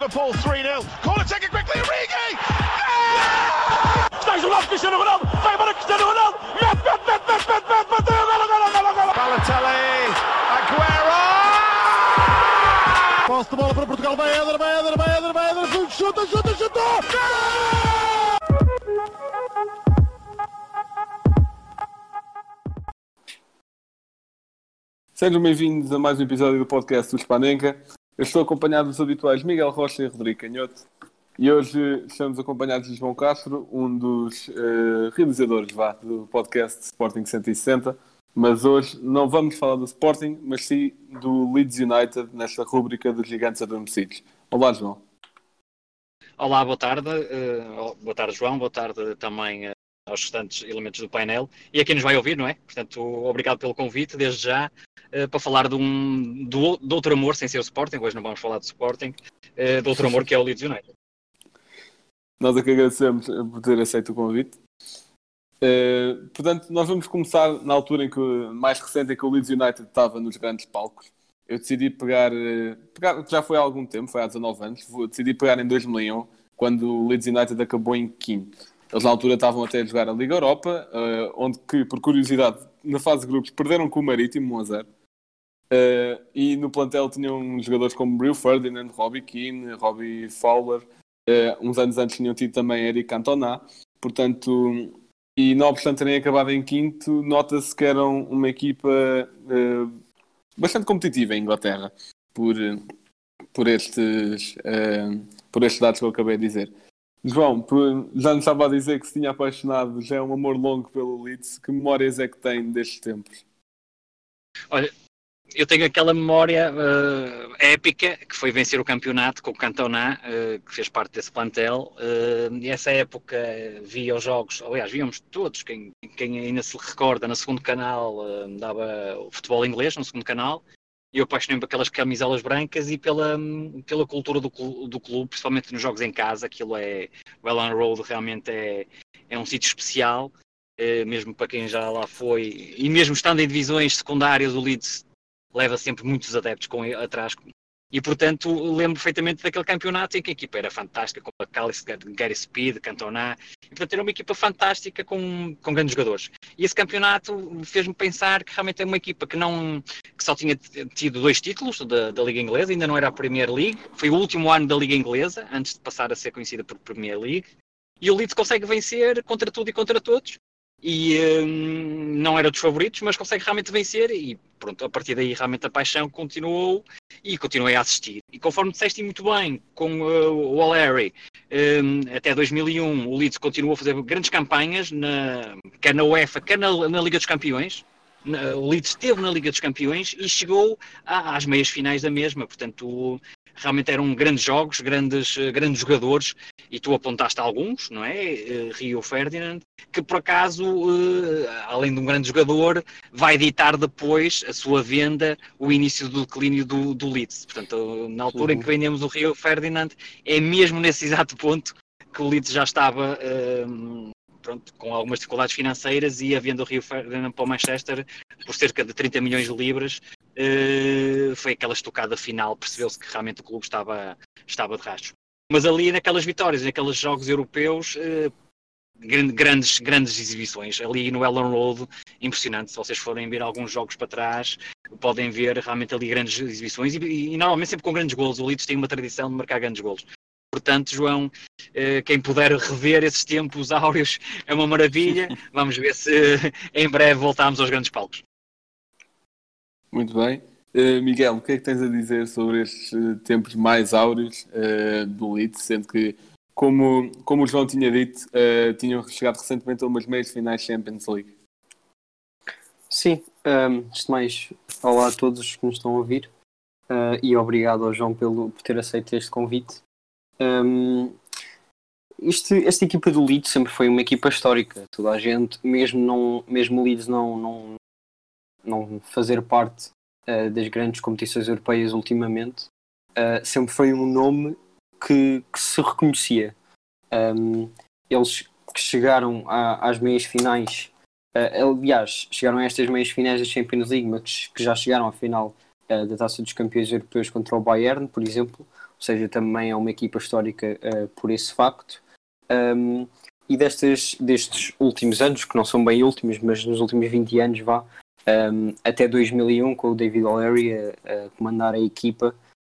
Liverpool 3 0. Corner taken quickly. Origi! Stays on off, Cristiano Ronaldo. They Sejam bem-vindos a mais um episódio do podcast do Spanenka. Eu estou acompanhado dos habituais Miguel Rocha e Rodrigo Canhoto. E hoje estamos acompanhados de João Castro, um dos eh, realizadores vá, do podcast Sporting 160. Mas hoje não vamos falar do Sporting, mas sim do Leeds United nesta rúbrica dos gigantes adormecidos. Olá, João. Olá, boa tarde. Uh, boa tarde, João. Boa tarde também uh, aos restantes elementos do painel e a quem nos vai ouvir, não é? Portanto, obrigado pelo convite, desde já, uh, para falar de, um, do, de outro amor, sem ser o Sporting. Hoje não vamos falar de Sporting, de outro amor que é o Leeds United. Nós é que agradecemos por ter aceito o convite. Uh, portanto, nós vamos começar na altura em que, mais recente, em que o Leeds United estava nos grandes palcos. Eu decidi pegar, pegar, já foi há algum tempo, foi há 19 anos, decidi pegar em 2001, quando o Leeds United acabou em quinto. Eles na altura estavam até a jogar a Liga Europa, uh, onde que, por curiosidade, na fase de grupos, perderam com o Marítimo 1 a 0. e no plantel tinham jogadores como Rio Ferdinand, Robbie Keane, Robbie Fowler. uns anos antes tinham tido também Eric Cantona. Portanto, e não obstante terem acabado em quinto, nota-se que eram uma equipa uh, bastante competitiva em Inglaterra, por, por, estes, uh, por estes dados que eu acabei de dizer. João, já nos estava a dizer que se tinha apaixonado, já é um amor longo pelo Leeds. Que memórias é que tem destes tempos? Olha, eu tenho aquela memória uh, épica que foi vencer o campeonato com o Cantona, uh, que fez parte desse plantel. Uh, e essa época via os jogos, aliás, víamos todos, quem, quem ainda se recorda, no segundo canal dava o futebol inglês, no segundo canal. Eu apaixonei-me por aquelas camisolas brancas e pela, pela cultura do, do clube, principalmente nos jogos em casa. Aquilo é. O Ellen Road realmente é, é um sítio especial. mesmo para quem já lá foi, e mesmo estando em divisões secundárias, o Leeds leva sempre muitos adeptos com, atrás. E, portanto, lembro perfeitamente daquele campeonato em que a equipa era fantástica, com a Callis, Gary Speed, Cantona, e, portanto, era uma equipa fantástica com, com grandes jogadores. E esse campeonato fez-me pensar que realmente é uma equipa que, não, que só tinha tido dois títulos da, da Liga Inglesa, ainda não era a Premier League, foi o último ano da Liga Inglesa, antes de passar a ser conhecida por Premier League, e o Leeds consegue vencer contra tudo e contra todos, e hum, não era dos favoritos, mas consegue realmente vencer e pronto, a partir daí realmente a paixão continuou e continuei a assistir. E conforme disseste muito bem, com uh, o O'Leary, um, até 2001 o Leeds continuou a fazer grandes campanhas, na, quer na UEFA, quer na, na Liga dos Campeões, o Leeds esteve na Liga dos Campeões e chegou às meias finais da mesma, portanto realmente eram grandes jogos, grandes, eh, grandes jogadores, e tu apontaste alguns, não é? Eh, Rio Ferdinand, que por acaso, eh, além de um grande jogador, vai ditar depois a sua venda, o início do declínio do, do Leeds. Portanto, na altura uhum. em que vendemos o Rio Ferdinand, é mesmo nesse exato ponto que o Leeds já estava pronto, com algumas dificuldades financeiras e a venda do Rio Ferdinand para o Manchester por cerca de 30 milhões de libras foi aquela estocada final, percebeu-se que realmente o clube estava, estava de rastro. Mas ali naquelas vitórias, naqueles jogos europeus, uh, grandes, grandes exibições. Ali no Ellen Road, impressionante. Se vocês forem ver alguns jogos para trás, podem ver realmente ali grandes exibições e, e, e normalmente sempre com grandes golos. O Leeds tem uma tradição de marcar grandes golos. Portanto, João, eh, quem puder rever esses tempos áureos é uma maravilha. Vamos ver se em breve voltamos aos grandes palcos. Muito bem. Uh, Miguel, o que é que tens a dizer sobre estes uh, tempos mais áureos uh, do Leeds, sendo que, como, como o João tinha dito, tinham chegado recentemente a umas meias finais Champions League? Sim, um, ehm, antes de mais, olá a todos que nos estão a ouvir e obrigado ao João pelo, por ter aceito este convite. Um, ehm, este, esta equipa do Leeds sempre foi uma equipa histórica. Toda a gente, mesmo, não, mesmo o Leeds não, não, não fazer parte uh, das grandes competições europeias ultimamente, uh, sempre foi um nome que, que se reconhecia. Um, eles que chegaram a, às meias finais, uh, aliás, chegaram a estas meias finais da Champions League, mas que já chegaram à final da Taça dos Campeões Europeus contra o Bayern, por exemplo, ou seja, também é uma equipa histórica por esse facto. Um, e destes, destes últimos anos, que não são bem últimos, mas nos últimos 20 anos, vá, um, até 2001, com o David O'Leary a, a comandar a equipa,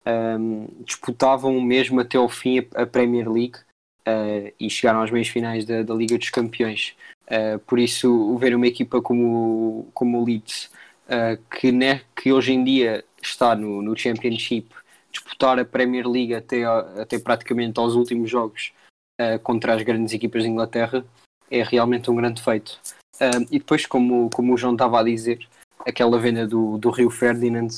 um, disputavam mesmo até ao fim a, a Premier League uh, e chegaram às meias finais da, da Liga dos Campeões. Uh, por isso, ver uma equipa como, como o Leeds, uh, que, né, que hoje em dia está no, no Championship, disputar a Premier League até, até praticamente aos últimos jogos contra as grandes equipas de Inglaterra, é realmente um grande feito. E depois, como, como o João estava a dizer, aquela venda do, do Rio Ferdinand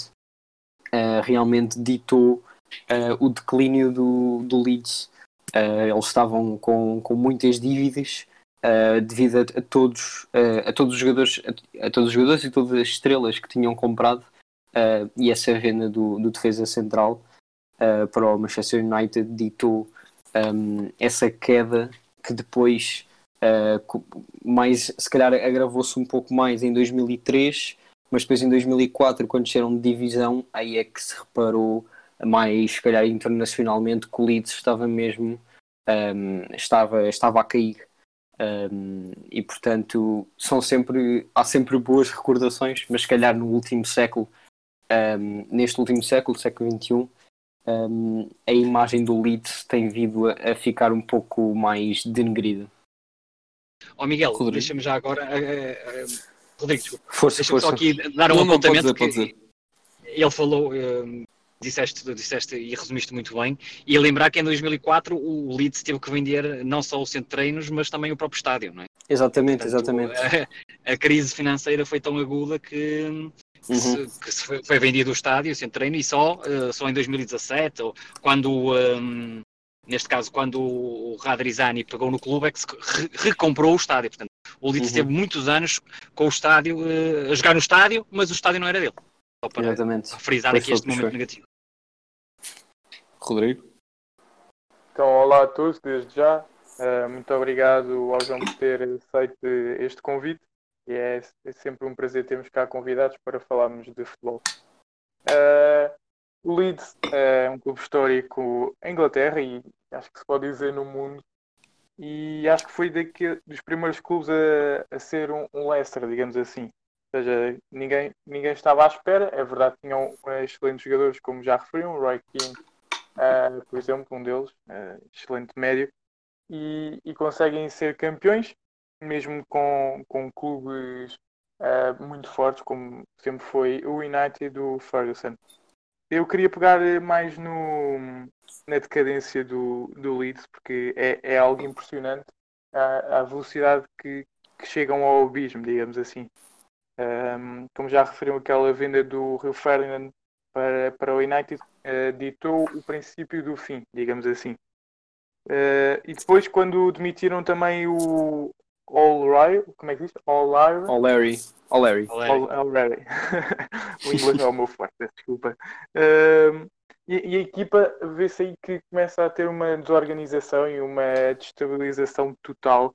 uh, realmente ditou uh, o declínio do, do Leeds. Uh, eles estavam com, com muitas dívidas devido a, a todos, a todos os jogadores, a, a, todos os jogadores e todas as estrelas que tinham comprado e essa venda do, do defesa central para o Manchester United ditou um, essa queda que depois uh, mais se calhar agravou-se um pouco mais em 2003 mas depois em 2004, quando desceram de divisão, aí é que se reparou mais, se calhar internacionalmente, que o Leeds estava mesmo um, estava, estava a cair. Um, e portanto são sempre há sempre boas recordações, mas se calhar no último século, um, neste último século, século XXI, a imagem do Leeds tem vindo a, a ficar um pouco mais denegrida. Ó oh, Miguel, deixa-me já agora Rodrigo, desculpa. Força, Deixa força. só aqui dar um não, apontamento. Não, dizer, dizer. Ele falou, um, disseste, disseste e resumiste muito bem. E a lembrar que em 2004 o Leeds teve que vender não só o centro de treinos, mas também o próprio estádio, não é? Exatamente, Portanto, exatamente. A, a, crise financeira foi tão aguda que, uhum. se, que se foi, foi, vendido o estádio, o centro de treino, e só, uh, só em 2017, ou quando. Um, neste caso, quando o Radrizani pegou no clube, é que se re recomprou o estádio. Portanto, o Leeds uhum. teve muitos anos com o estádio, uh, a jogar no estádio, mas o estádio não era dele. Só para Exatamente. frisar aqui este momento negativo. Rodrigo? Então, olá a todos, desde já. Uh, muito obrigado ao João por ter aceito este convite. E é, é, sempre um prazer termos cá convidados para falarmos de futebol. Uh, o Leeds é um clube histórico em Inglaterra e acho que se pode dizer no mundo. E acho que foi daqui, dos primeiros clubes a, a ser um, um, Leicester, digamos assim. Ou seja, ninguém, ninguém estava à espera. É verdade, tinham excelentes jogadores, como já referiram, Roy King, uh, por exemplo, um deles, uh, excelente médio. E, e, conseguem ser campeões, mesmo com, com clubes uh, muito fortes, como sempre foi o United do Ferguson. Eu queria pegar mais no, na decadência do, do Leeds, porque é, é algo impressionante a, a velocidade que, que, chegam ao abismo, digamos assim. Um, como já referiram, aquela venda do Rio Ferdinand para, para o United uh, ditou o princípio do fim, digamos assim. Uh, e depois, quando demitiram também o All como é que diz? All Larry. All Larry. All Larry. o inglês é o meu forte, desculpa. Uh, e, e, a equipa vê-se aí que começa a ter uma desorganização e uma destabilização total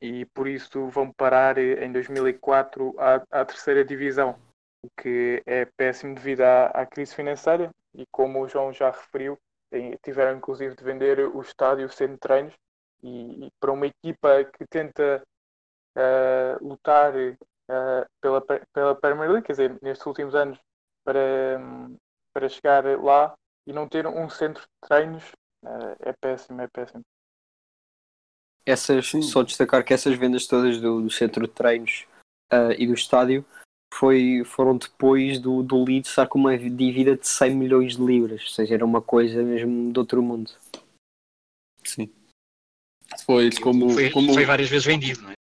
e por isso vão parar em 2004 à, à terceira divisão, o que é péssimo devido à, à crise financeira e como o João já referiu, tiveram inclusive de vender o estádio sem treinos e, e para uma equipa que tenta uh, lutar uh, pela, pela Premier League, quer dizer, nestes últimos anos, para, para chegar lá e não ter um centro de treinos, uh, é péssimo, é péssimo. Essas, só destacar que essas vendas todas do, do centro de treinos e do estádio foi, foram depois do, do Leeds estar com uma dívida de 100 milhões de libras, ou seja, era uma coisa mesmo de outro mundo. Sim. Foi como, foi, como... foi várias vezes vendido, não é?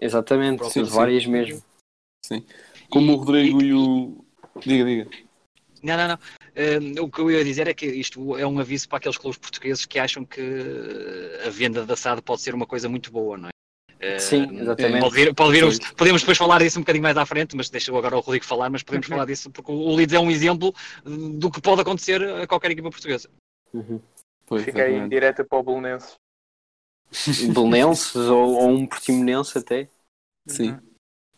Exatamente, sim, várias sim. mesmo. Sim. Como e, o Rodrigo e, e, o. Diga, diga. Não, não, não. Uh, o que eu ia dizer é que isto é um aviso para aqueles clubes portugueses que acham que a venda da SAD pode ser uma coisa muito boa, não é? Uh, Sim, exatamente. Pode vir, pode vir, podemos depois falar disso um bocadinho mais à frente, mas deixa agora o Rodrigo falar, mas podemos falar disso porque o Leeds é um exemplo do que pode acontecer a qualquer equipa portuguesa. Uhum. Pois, Fica aí direta para o Belenenses. Belenenses ou, ou, um Portimonense até. Sim,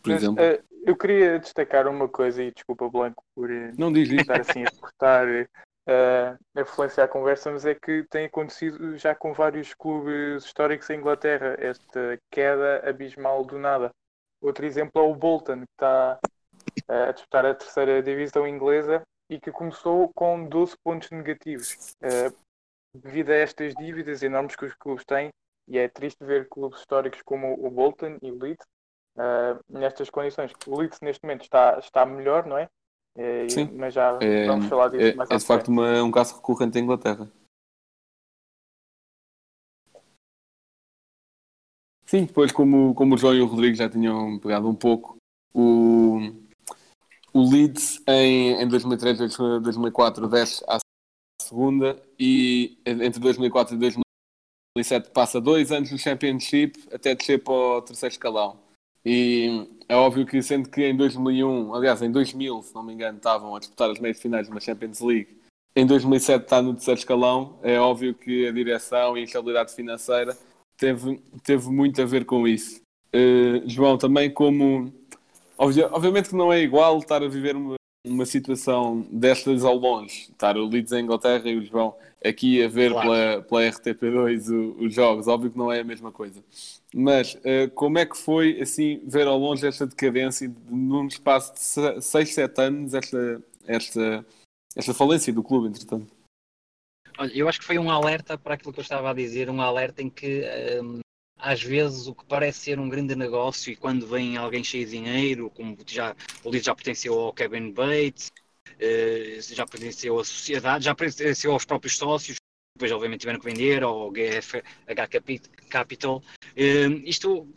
por Mas, exemplo. Uh, eu queria destacar uma coisa, e desculpa, Blanco, por eh, Não diz isso. estar assim a cortar uh, a influência à conversa, mas é que tem acontecido já com vários clubes históricos em Inglaterra, esta queda abismal do nada. Outro exemplo é o Bolton, que está uh, a disputar a terceira divisão inglesa e que começou com 12 pontos negativos. Uh, devido a estas dívidas enormes que os clubes têm, e é triste ver clubes históricos como o Bolton e o Leeds uh, nestas condições. O Leeds neste momento está, está melhor, não é? é Sim. Mas já É, vamos falar disso é, mais é de facto uma- um caso recorrente em Inglaterra. Sim, depois, como, como o João e o Rodrigo já tinham pegado um pouco, o, o Leeds em, em 2003 e 2004 desce à segunda e entre 2004 e 2007 passa dois anos no Championship até descer para o terceiro escalão. E é óbvio que, sendo que em 2001, aliás, em 2000, se não me engano, estavam a disputar as meias finais de uma Champions League, em 2007 está no terceiro escalão, é óbvio que a direção e a instabilidade financeira teve, teve muito a ver com isso. Eh, João, também como. obvia- obviamente que não é igual estar a viver uma, uma situação destas ao longe, estar o Leeds em Inglaterra e o João aqui a ver Claro. pela, pela RTP2 o- os jogos, óbvio que não é a mesma coisa. Mas eh, como é que foi assim ver ao longe esta decadência de, num espaço de 6, 7 anos, esta, esta, esta falência do clube, entretanto? Olha, eu acho que foi um alerta para aquilo que eu estava a dizer, um alerta em que hum, às vezes o que parece ser um grande negócio e quando vem alguém cheio de dinheiro, como já, o Leeds já pertenceu ao Kevin Bates, já pertenceu à sociedade, já pertenceu aos próprios sócios, depois obviamente tiveram que vender ao GFH Capi- Capital. Eh, isto,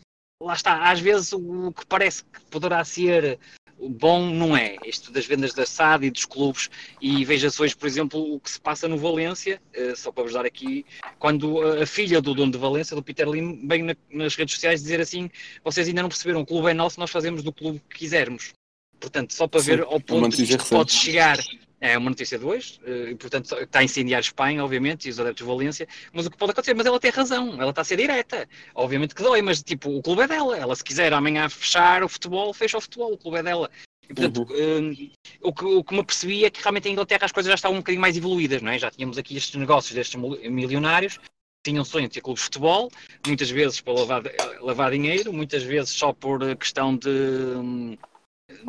lá está, às vezes o que parece que poderá ser bom não é, isto das vendas da SAD e dos clubes e veja-se hoje, por exemplo, o que se passa no Valência, eh, só para vos dar aqui, quando a filha do dono de Valência, do Peter Lim, na- nas redes sociais dizer assim: vocês ainda não perceberam, o clube é nosso, nós fazemos do clube que quisermos. Portanto, só para Sim, ver ao ponto que isto pode chegar. É uma notícia de hoje, eh, e, portanto está a incendiar Espanha, obviamente, e os adeptos de Valência, mas o que pode acontecer, mas ela tem razão, ela está a ser direta. Obviamente que dói, mas tipo, o clube é dela. Ela, se quiser amanhã fechar o futebol, fecha o futebol, o clube é dela. E, portanto, eh, o, que, o que me apercebi é que realmente em Inglaterra as coisas já estavam um bocadinho mais evoluídas, não é? Já tínhamos aqui estes negócios destes mil- milionários, tinham sonho de ter clubes de futebol, muitas vezes para lavar, lavar dinheiro, muitas vezes só por eh, questão de, hum,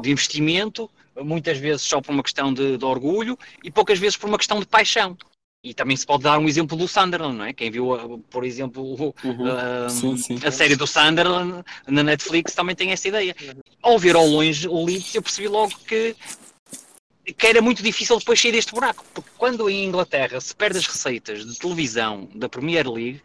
de investimento, muitas vezes só por uma questão de, de orgulho e poucas vezes por uma questão de paixão. E também se pode dar um exemplo do Sunderland, não é? Quem viu, eh, por exemplo, Uhum. um, Sim, sim. a série do Sunderland na Netflix também tem essa ideia. Ao ver ao longe o Leeds, eu percebi logo que, que era muito difícil depois sair deste buraco. Porque quando em Inglaterra se perde as receitas de televisão da Premier League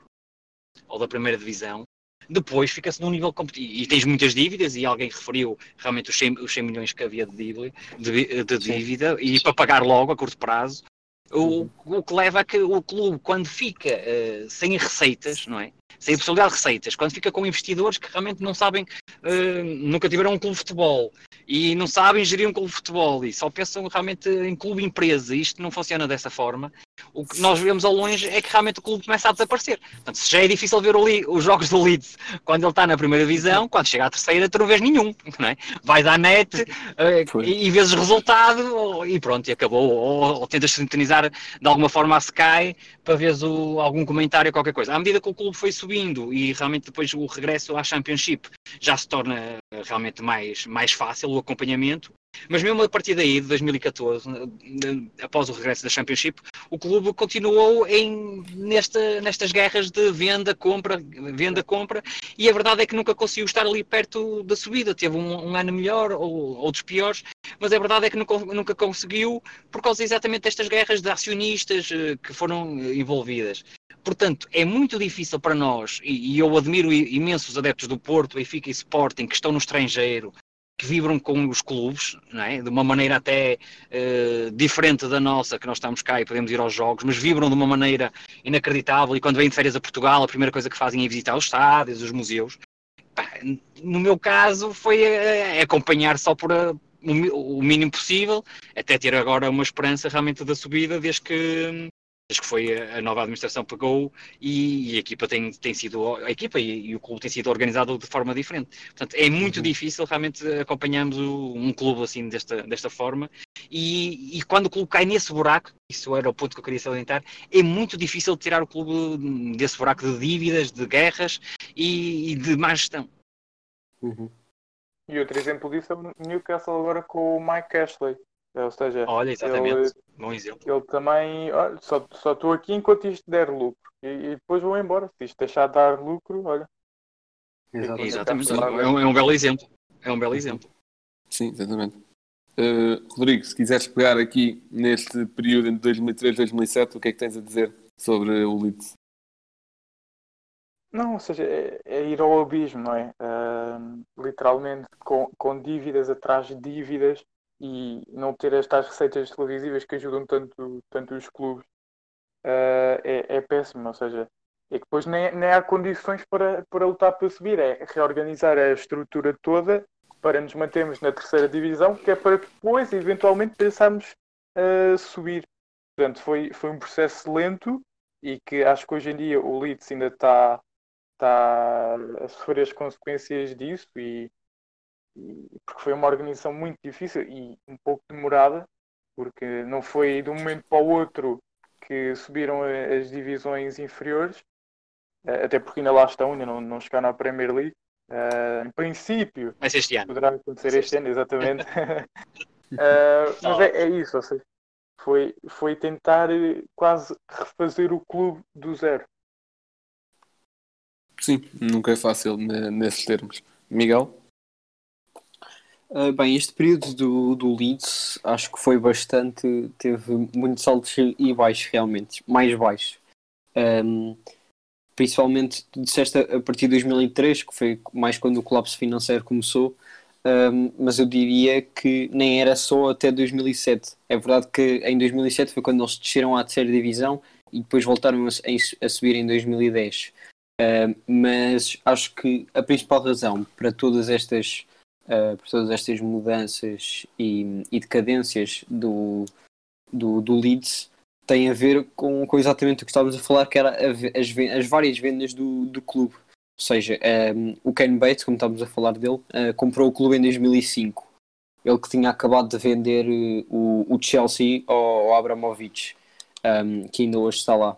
ou da Primeira Divisão, depois fica-se num nível competitivo. E tens muitas dívidas, e alguém referiu realmente os 100, os 100 milhões que havia de dívida, de, de dívida e para pagar logo a curto prazo. O, o que leva a que o clube, quando fica eh, sem receitas, não é? Sem a possibilidade de receitas, quando fica com investidores que realmente não sabem, eh, nunca tiveram um clube de futebol e não sabem gerir um clube de futebol e só pensam realmente em clube empresa isto não funciona dessa forma, o que nós vemos ao longe é que realmente o clube começa a desaparecer. Portanto, se já é difícil ver os jogos do Leeds quando ele está na primeira divisão, quando chega à terceira, tu não vês nenhum, não é? Vais à net Foi. e, e vês o resultado ou- e pronto, e acabou. Ou, ou tentas sintonizar de alguma forma a Sky para veres o, algum comentário ou qualquer coisa. À medida que o clube foi subindo e realmente depois o regresso à Championship já se torna realmente mais, mais fácil o acompanhamento. Mas mesmo a partir daí, de 2014, eh, após o regresso da Championship, o clube continuou em, nesta, nestas guerras de venda, compra, venda, compra, e a verdade é que nunca conseguiu estar ali perto da subida. Teve um, um ano melhor ou outros piores, mas a verdade é que nunca, nunca conseguiu por causa exatamente destas guerras de acionistas eh, que foram eh, envolvidas. Portanto, é muito difícil para nós, e, eu admiro i- imenso os adeptos do Porto, Benfica e Sporting, que estão no estrangeiro, que vibram com os clubes, é? de uma maneira até eh, diferente da nossa, que nós estamos cá e podemos ir aos jogos, mas vibram de uma maneira inacreditável e quando vêm de férias a Portugal, a primeira coisa que fazem é visitar os estádios, os museus. No meu caso, foi eh, acompanhar só por eh, o o mínimo possível, até ter agora uma esperança realmente da subida, desde que desde que foi a, nova administração pegou e, e a equipa tem, tem sido a equipa e, e, o clube tem sido organizado de forma diferente. Portanto, é muito uhum. difícil realmente acompanharmos o, um clube assim desta, desta forma e, e, quando o clube cai nesse buraco, isso era o ponto que eu queria salientar, é muito difícil tirar o clube desse buraco de dívidas, de guerras e, e de má gestão. Uhum. E outro exemplo disso é o Newcastle agora com o Mike Ashley. Ou seja, olha, exatamente, ele, bom exemplo. Ele também, olha, só, só estou aqui enquanto isto der lucro. E, e, depois vou embora. Se isto deixar de dar lucro, olha. Exatamente, exatamente. É, um, é um belo exemplo. É um belo exemplo. Sim, exatamente. Uh, Rodrigo, se quiseres pegar aqui neste período entre 2003 e 2007, o que é que tens a dizer sobre o Leeds? Não, ou seja, é, é ir ao abismo, não é? Uh, literalmente com, com dívidas atrás de dívidas e não ter estas receitas televisivas que ajudam tanto, tanto os clubes uh, é, é péssimo. Ou seja, é que depois nem, nem há condições para, para lutar para subir, é reorganizar a estrutura toda para nos mantermos na terceira divisão, que é para depois, eventualmente, pensarmos uh, subir. Portanto, foi, foi um processo lento e que acho que hoje em dia o Leeds ainda está está a sofrer as consequências disso e, e, porque foi uma organização muito difícil e um pouco demorada porque não foi de um momento para o outro que subiram as divisões inferiores eh, até porque ainda lá estão, ainda não, não chegaram à Premier League uh, em princípio mas este ano poderá acontecer este, este ano, exatamente uh, mas é, é, isso, ou seja, foi, foi tentar quase refazer o clube do zero Sim, nunca é fácil nesses termos. Miguel? Uh, bem, este período do, do Leeds acho que foi bastante. teve muitos altos e baixos, realmente, mais baixos. Um, principalmente, disseste a partir de 2003, que foi mais quando o colapso financeiro começou, um, mas eu diria que nem era só até 2007. É verdade que em 2007 foi quando eles desceram à terceira divisão e depois voltaram a, a subir em 2010. Uh, mas acho que a principal razão para todas estas, uh, para todas estas mudanças e, e decadências do, do, do, Leeds tem a ver com, com exatamente o que estávamos a falar, que era a, as, as várias vendas do, do clube. Ou seja, um, o Ken Bates, como estávamos a falar dele, uh, comprou o clube em 2005. Ele que tinha acabado de vender o, o Chelsea ao, ao Abramovich, um, que ainda hoje está lá.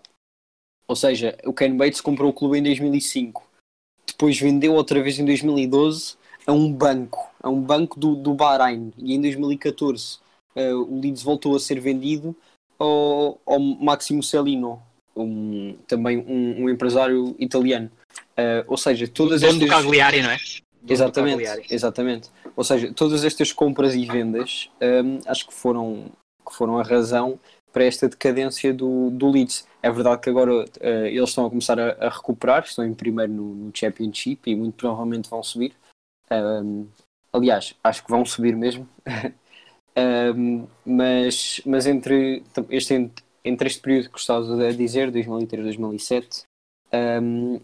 Ou seja, o Ken Bates comprou o clube em 2005, depois vendeu outra vez em 2012 a um banco, a um banco do, do Bahrein, e em 2014 uh, eh, o Leeds voltou a ser vendido ao, ao Máximo Celino, um, também um, um, empresário italiano. Uh, ou seja, todas Dono estas... do Cagliari, não é? Dono exatamente, exatamente. Ou seja, todas estas compras e vendas um, eh, acho que foram, que foram a razão para esta decadência do, do Leeds. É verdade que agora uh, eles estão a começar a, a, recuperar, estão em primeiro no, no Championship e muito provavelmente vão subir. Um, aliás, acho que vão subir mesmo. um, mas, mas entre, este, entre este período que estavas a dizer, 2003 2007, um,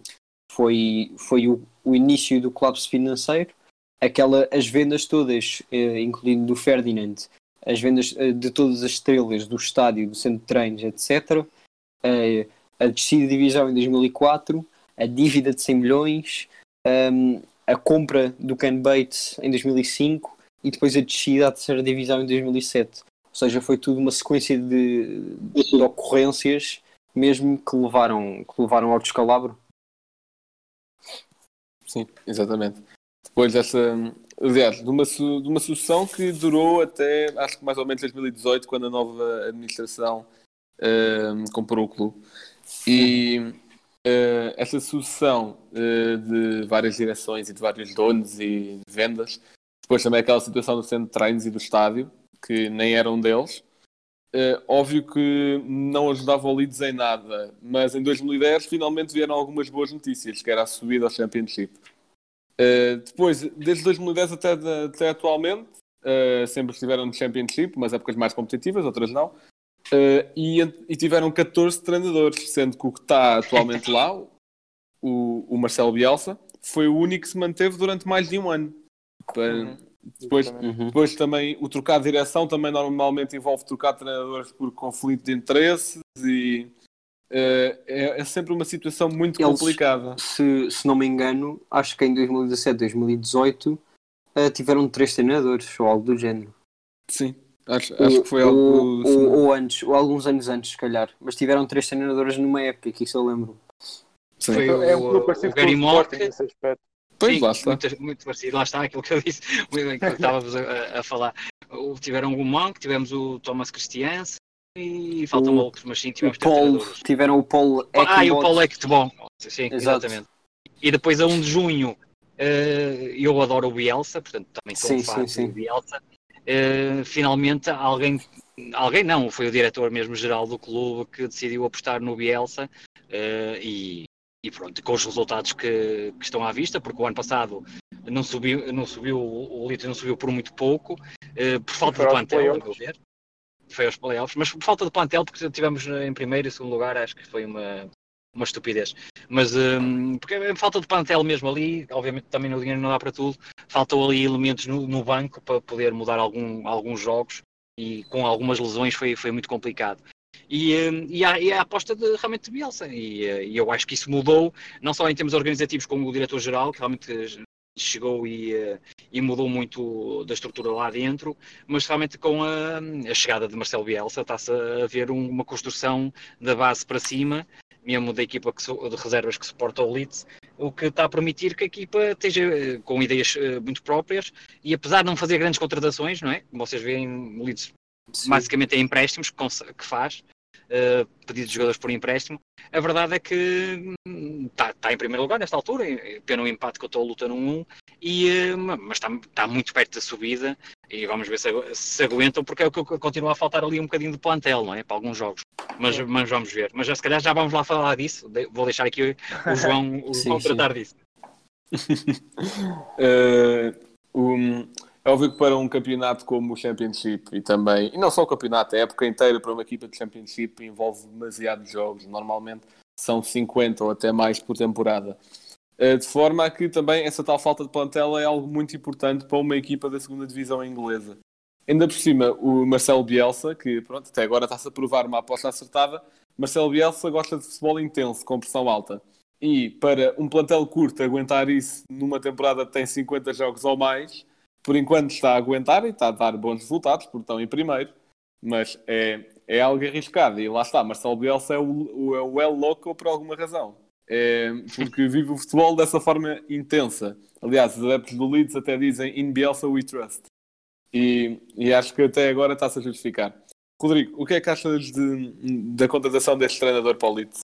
foi, foi o, o início do colapso financeiro. Aquela, as vendas todas, uh, incluindo do Ferdinand, as vendas uh, de todas as estrelas do estádio, do centro de treinos, etc a descida de divisão em 2004, a dívida de 100 milhões, um, a compra do Ken Bates em 2005 e depois a descida à terceira divisão em 2007. Ou seja, foi tudo uma sequência de, de ocorrências mesmo que levaram, que levaram ao descalabro. Sim, exatamente. Depois dessa, aliás, de uma, de uma sucessão que durou até, acho que mais ou menos 2018, quando a nova administração uh, comprou o clube. E uh, essa sucessão uh, de várias direções e de vários donos e vendas, depois também aquela situação do centro de treinos e do estádio, que nem eram deles. Uh, óbvio que não ajudava o Leeds em nada, mas em 2010 finalmente vieram algumas boas notícias, que era a subida ao Championship. Depois, desde 2010 até, até atualmente, sempre estiveram no Championship, mas épocas mais competitivas, outras não. Uh, e, e, tiveram 14 treinadores, sendo que o que está atualmente lá, o, o Marcelo Bielsa, foi o único que se manteve durante mais de um ano. Para, Depois, Justamente. Uhum. depois também o trocar de direção também normalmente envolve trocar de treinadores por conflito de interesses e eh, é, é sempre uma situação muito Eles- complicada. Se, se não me engano, acho que em 2017, 2018 eh, tiveram três treinadores ou algo do género. Sim, acho, acho que foi algo. ou, ou, ou antes, ou alguns anos antes, se calhar. Mas tiveram três treinadores numa época, que isso eu lembro. Sim. Foi É um o, o parecido com o Gary Sporting Monk. nesse aspecto. Pois Sim, lá está. Muito, muito parecido. Lá está aquilo que eu disse, muito que estávamos a, a falar. O- Tiveram o Monk, tivemos o Thomas Christiansen e faltam O- outros, mas sim, O tivemos três Paul, treinadores. tiveram o Paul Ah, e o Eckenbot. Paulo Ectebon. Sim, Exato. exatamente. E depois a 1 de junho, eh, eu adoro o Bielsa, portanto também sou Sim, um fã sim, sim. do Bielsa. Eh, finalmente alguém, alguém não, foi o diretor mesmo geral do clube que decidiu apostar no Bielsa eh, e, e pronto, com os resultados que, que estão à vista, porque o ano passado não subiu, não subiu o Leeds não subiu por muito pouco, eh, por falta de plantel, a meu ver. Foi aos playoffs, mas por falta de plantel, porque tivemos em primeiro e segundo lugar, acho que foi uma, uma estupidez. Mas hum, porque é falta de plantel mesmo ali, obviamente também o dinheiro não dá para tudo, faltou ali elementos no, no banco para poder mudar algum, alguns jogos e com algumas lesões foi, foi muito complicado. E, hum, e, a, e a aposta de, realmente de Bielsa, e, eh, e eu acho que isso mudou, não só em termos organizativos como o diretor-geral, que realmente chegou e, eh, e mudou muito da estrutura lá dentro, mas realmente com a, a chegada de Marcelo Bielsa está-se a ver um- uma construção da base para cima, mesmo da equipa que de reservas que suporta o Leeds, o que está a permitir que a equipa esteja eh, com ideias eh, muito próprias e apesar de não fazer grandes contratações, não é? Como vocês veem, o Leeds Sim. basicamente é empréstimos que, que faz, eh, pedidos de jogadores por empréstimo. A verdade é que está em primeiro lugar nesta altura, eh, pena o empate que eu estou a lutar no 1, e, eh, mas está, está muito perto da subida e vamos ver se, se aguentam, porque é o que continua a faltar ali um bocadinho de plantel, não é? Para alguns jogos. Mas, mas vamos ver. Mas já, se calhar já vamos lá falar disso. Vou deixar aqui o João, o Sim, João sim. tratar disso. Eh, um, é óbvio que para um campeonato como o Championship e também, e não só o campeonato, a época inteira para uma equipa de Championship envolve demasiados jogos, normalmente são 50 ou até mais por temporada. Eh, de forma a que também essa tal falta de plantel é algo muito importante para uma equipa da segunda divisão inglesa. Ainda por cima, o Marcelo Bielsa, que pronto, até agora está-se a provar uma aposta acertada, Marcelo Bielsa gosta de futebol intenso, com pressão alta. E para um plantel curto aguentar isso numa temporada que tem 50 jogos ou mais, por enquanto está a aguentar e está a dar bons resultados, porque estão em primeiro, mas é, é algo arriscado. E lá está, Marcelo Bielsa é o, o, é o El Loco por alguma razão. É, porque vive o futebol dessa forma intensa. Aliás, os adeptos do Leeds até dizem In Bielsa we trust. E, e acho que até agora está-se a justificar. Rodrigo, o que é que achas de, da contratação deste treinador para o Leeds?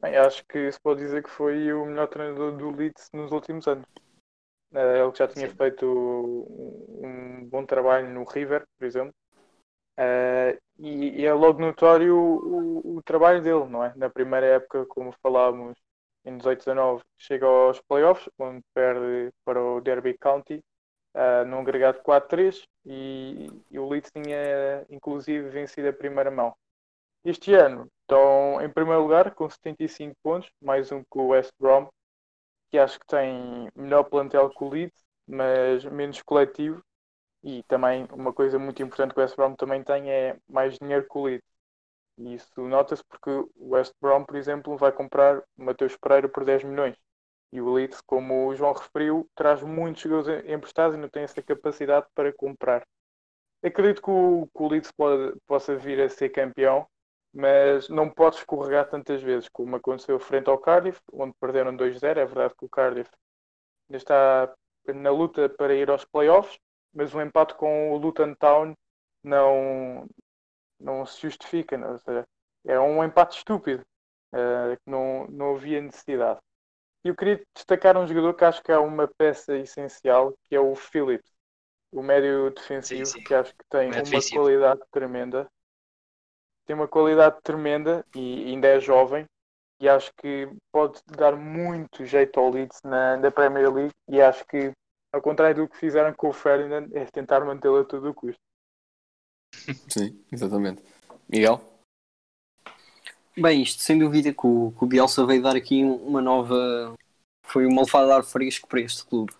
Bem, acho que se pode dizer que foi o melhor treinador do Leeds nos últimos anos. Eh, Ele já tinha Sim. feito um bom trabalho no River, por exemplo. Eh, e, e é logo notório o, o trabalho dele, não é? Na primeira época, como falámos, em 18-19, chega aos playoffs, onde perde para o Derby County, eh, num agregado 4-3, e, e o Leeds tinha inclusive vencido a primeira mão. Este ano estão em primeiro lugar com 75 pontos, mais um que o West Brom, que acho que tem melhor plantel que o Leeds, mas menos coletivo. E também uma coisa muito importante que o West Brom também tem é mais dinheiro que o Leeds. E isso nota-se porque o West Brom, por exemplo, vai comprar Mateus Pereira por 10 milhões. E o Leeds, como o João referiu, traz muitos jogadores emprestados e não tem essa capacidade para comprar. Acredito que o, que o Leeds pode, possa vir a ser campeão, mas não pode escorregar tantas vezes como aconteceu frente ao Cardiff, onde perderam 2-0. É verdade que o Cardiff ainda está na luta para ir aos playoffs, mas o empate com o Luton Town não, não se justifica. Não? Ou seja, é um empate estúpido, eh, que não, não havia necessidade. E eu queria destacar um jogador que acho que é uma peça essencial, que é o Phillips, o médio defensivo, Sim, sim. que acho que tem uma defensivo. qualidade tremenda. Tem uma qualidade tremenda e ainda é jovem. E acho que pode dar muito jeito ao Leeds na, na Premier League. E acho que, ao contrário do que fizeram com o Ferdinand, é tentar mantê-lo a todo o custo. Sim, exatamente. Miguel? Bem, isto sem dúvida que o, que o Bielsa veio dar aqui uma nova. Foi uma lefada de ar fresco para este clube.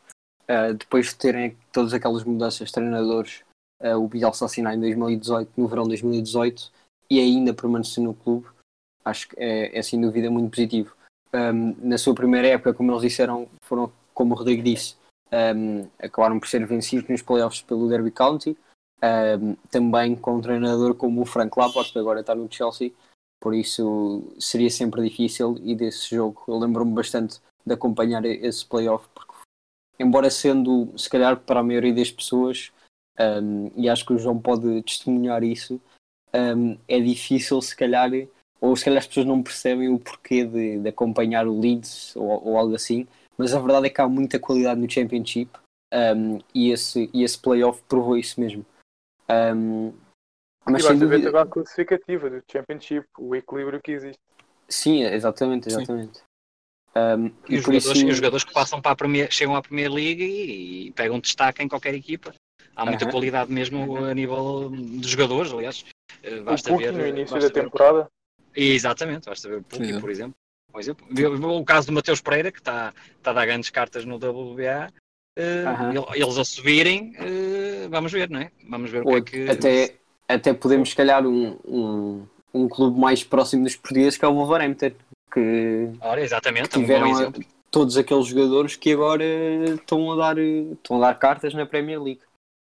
uh, depois de terem todas aquelas mudanças de treinadores, uh, o Bielsa assinar em 2018, no verão de 2018, e ainda permanecer no clube, acho que é, é sem dúvida muito positivo. Um, na sua primeira época, como eles disseram, foram, como o Rodrigo disse, um, acabaram por ser vencidos nos playoffs pelo Derby County, um, também com um treinador como o Frank Lampard, que agora está no Chelsea, por isso seria sempre difícil. E desse jogo eu lembro-me bastante de acompanhar esse playoff, porque, embora sendo, se calhar, para a maioria das pessoas, e acho que o João pode testemunhar isso, um, é difícil, se calhar, ou se calhar as pessoas não percebem o porquê de, de acompanhar o Leeds ou, ou, algo assim, mas a verdade é que há muita qualidade no Championship um, e, esse, e esse playoff provou isso mesmo. Um, mas e sem dúvida... ver a classificativa do Championship, o equilíbrio que existe. Sim, exatamente, exatamente. Um, e, e os, jogadores, isso... os jogadores que passam para a Premier, chegam à Premier League e, e pegam destaque em qualquer equipa. Há muita qualidade mesmo a nível dos jogadores, aliás. Eh, basta o ver no início da temporada. Exatamente, basta ver o Puki, por exemplo. Por exemplo. O caso do Mateus Pereira, que está, está a dar grandes cartas no WBA, uh, eles a subirem, uh, vamos ver, não é? Vamos ver Ou o que é que. Até, até podemos, se calhar, um, um, um clube mais próximo dos portugueses que é o Wolverhampton. Que, Ora, exatamente, que tiveram um todos aqueles jogadores que agora estão a dar, estão a dar cartas na Premier League.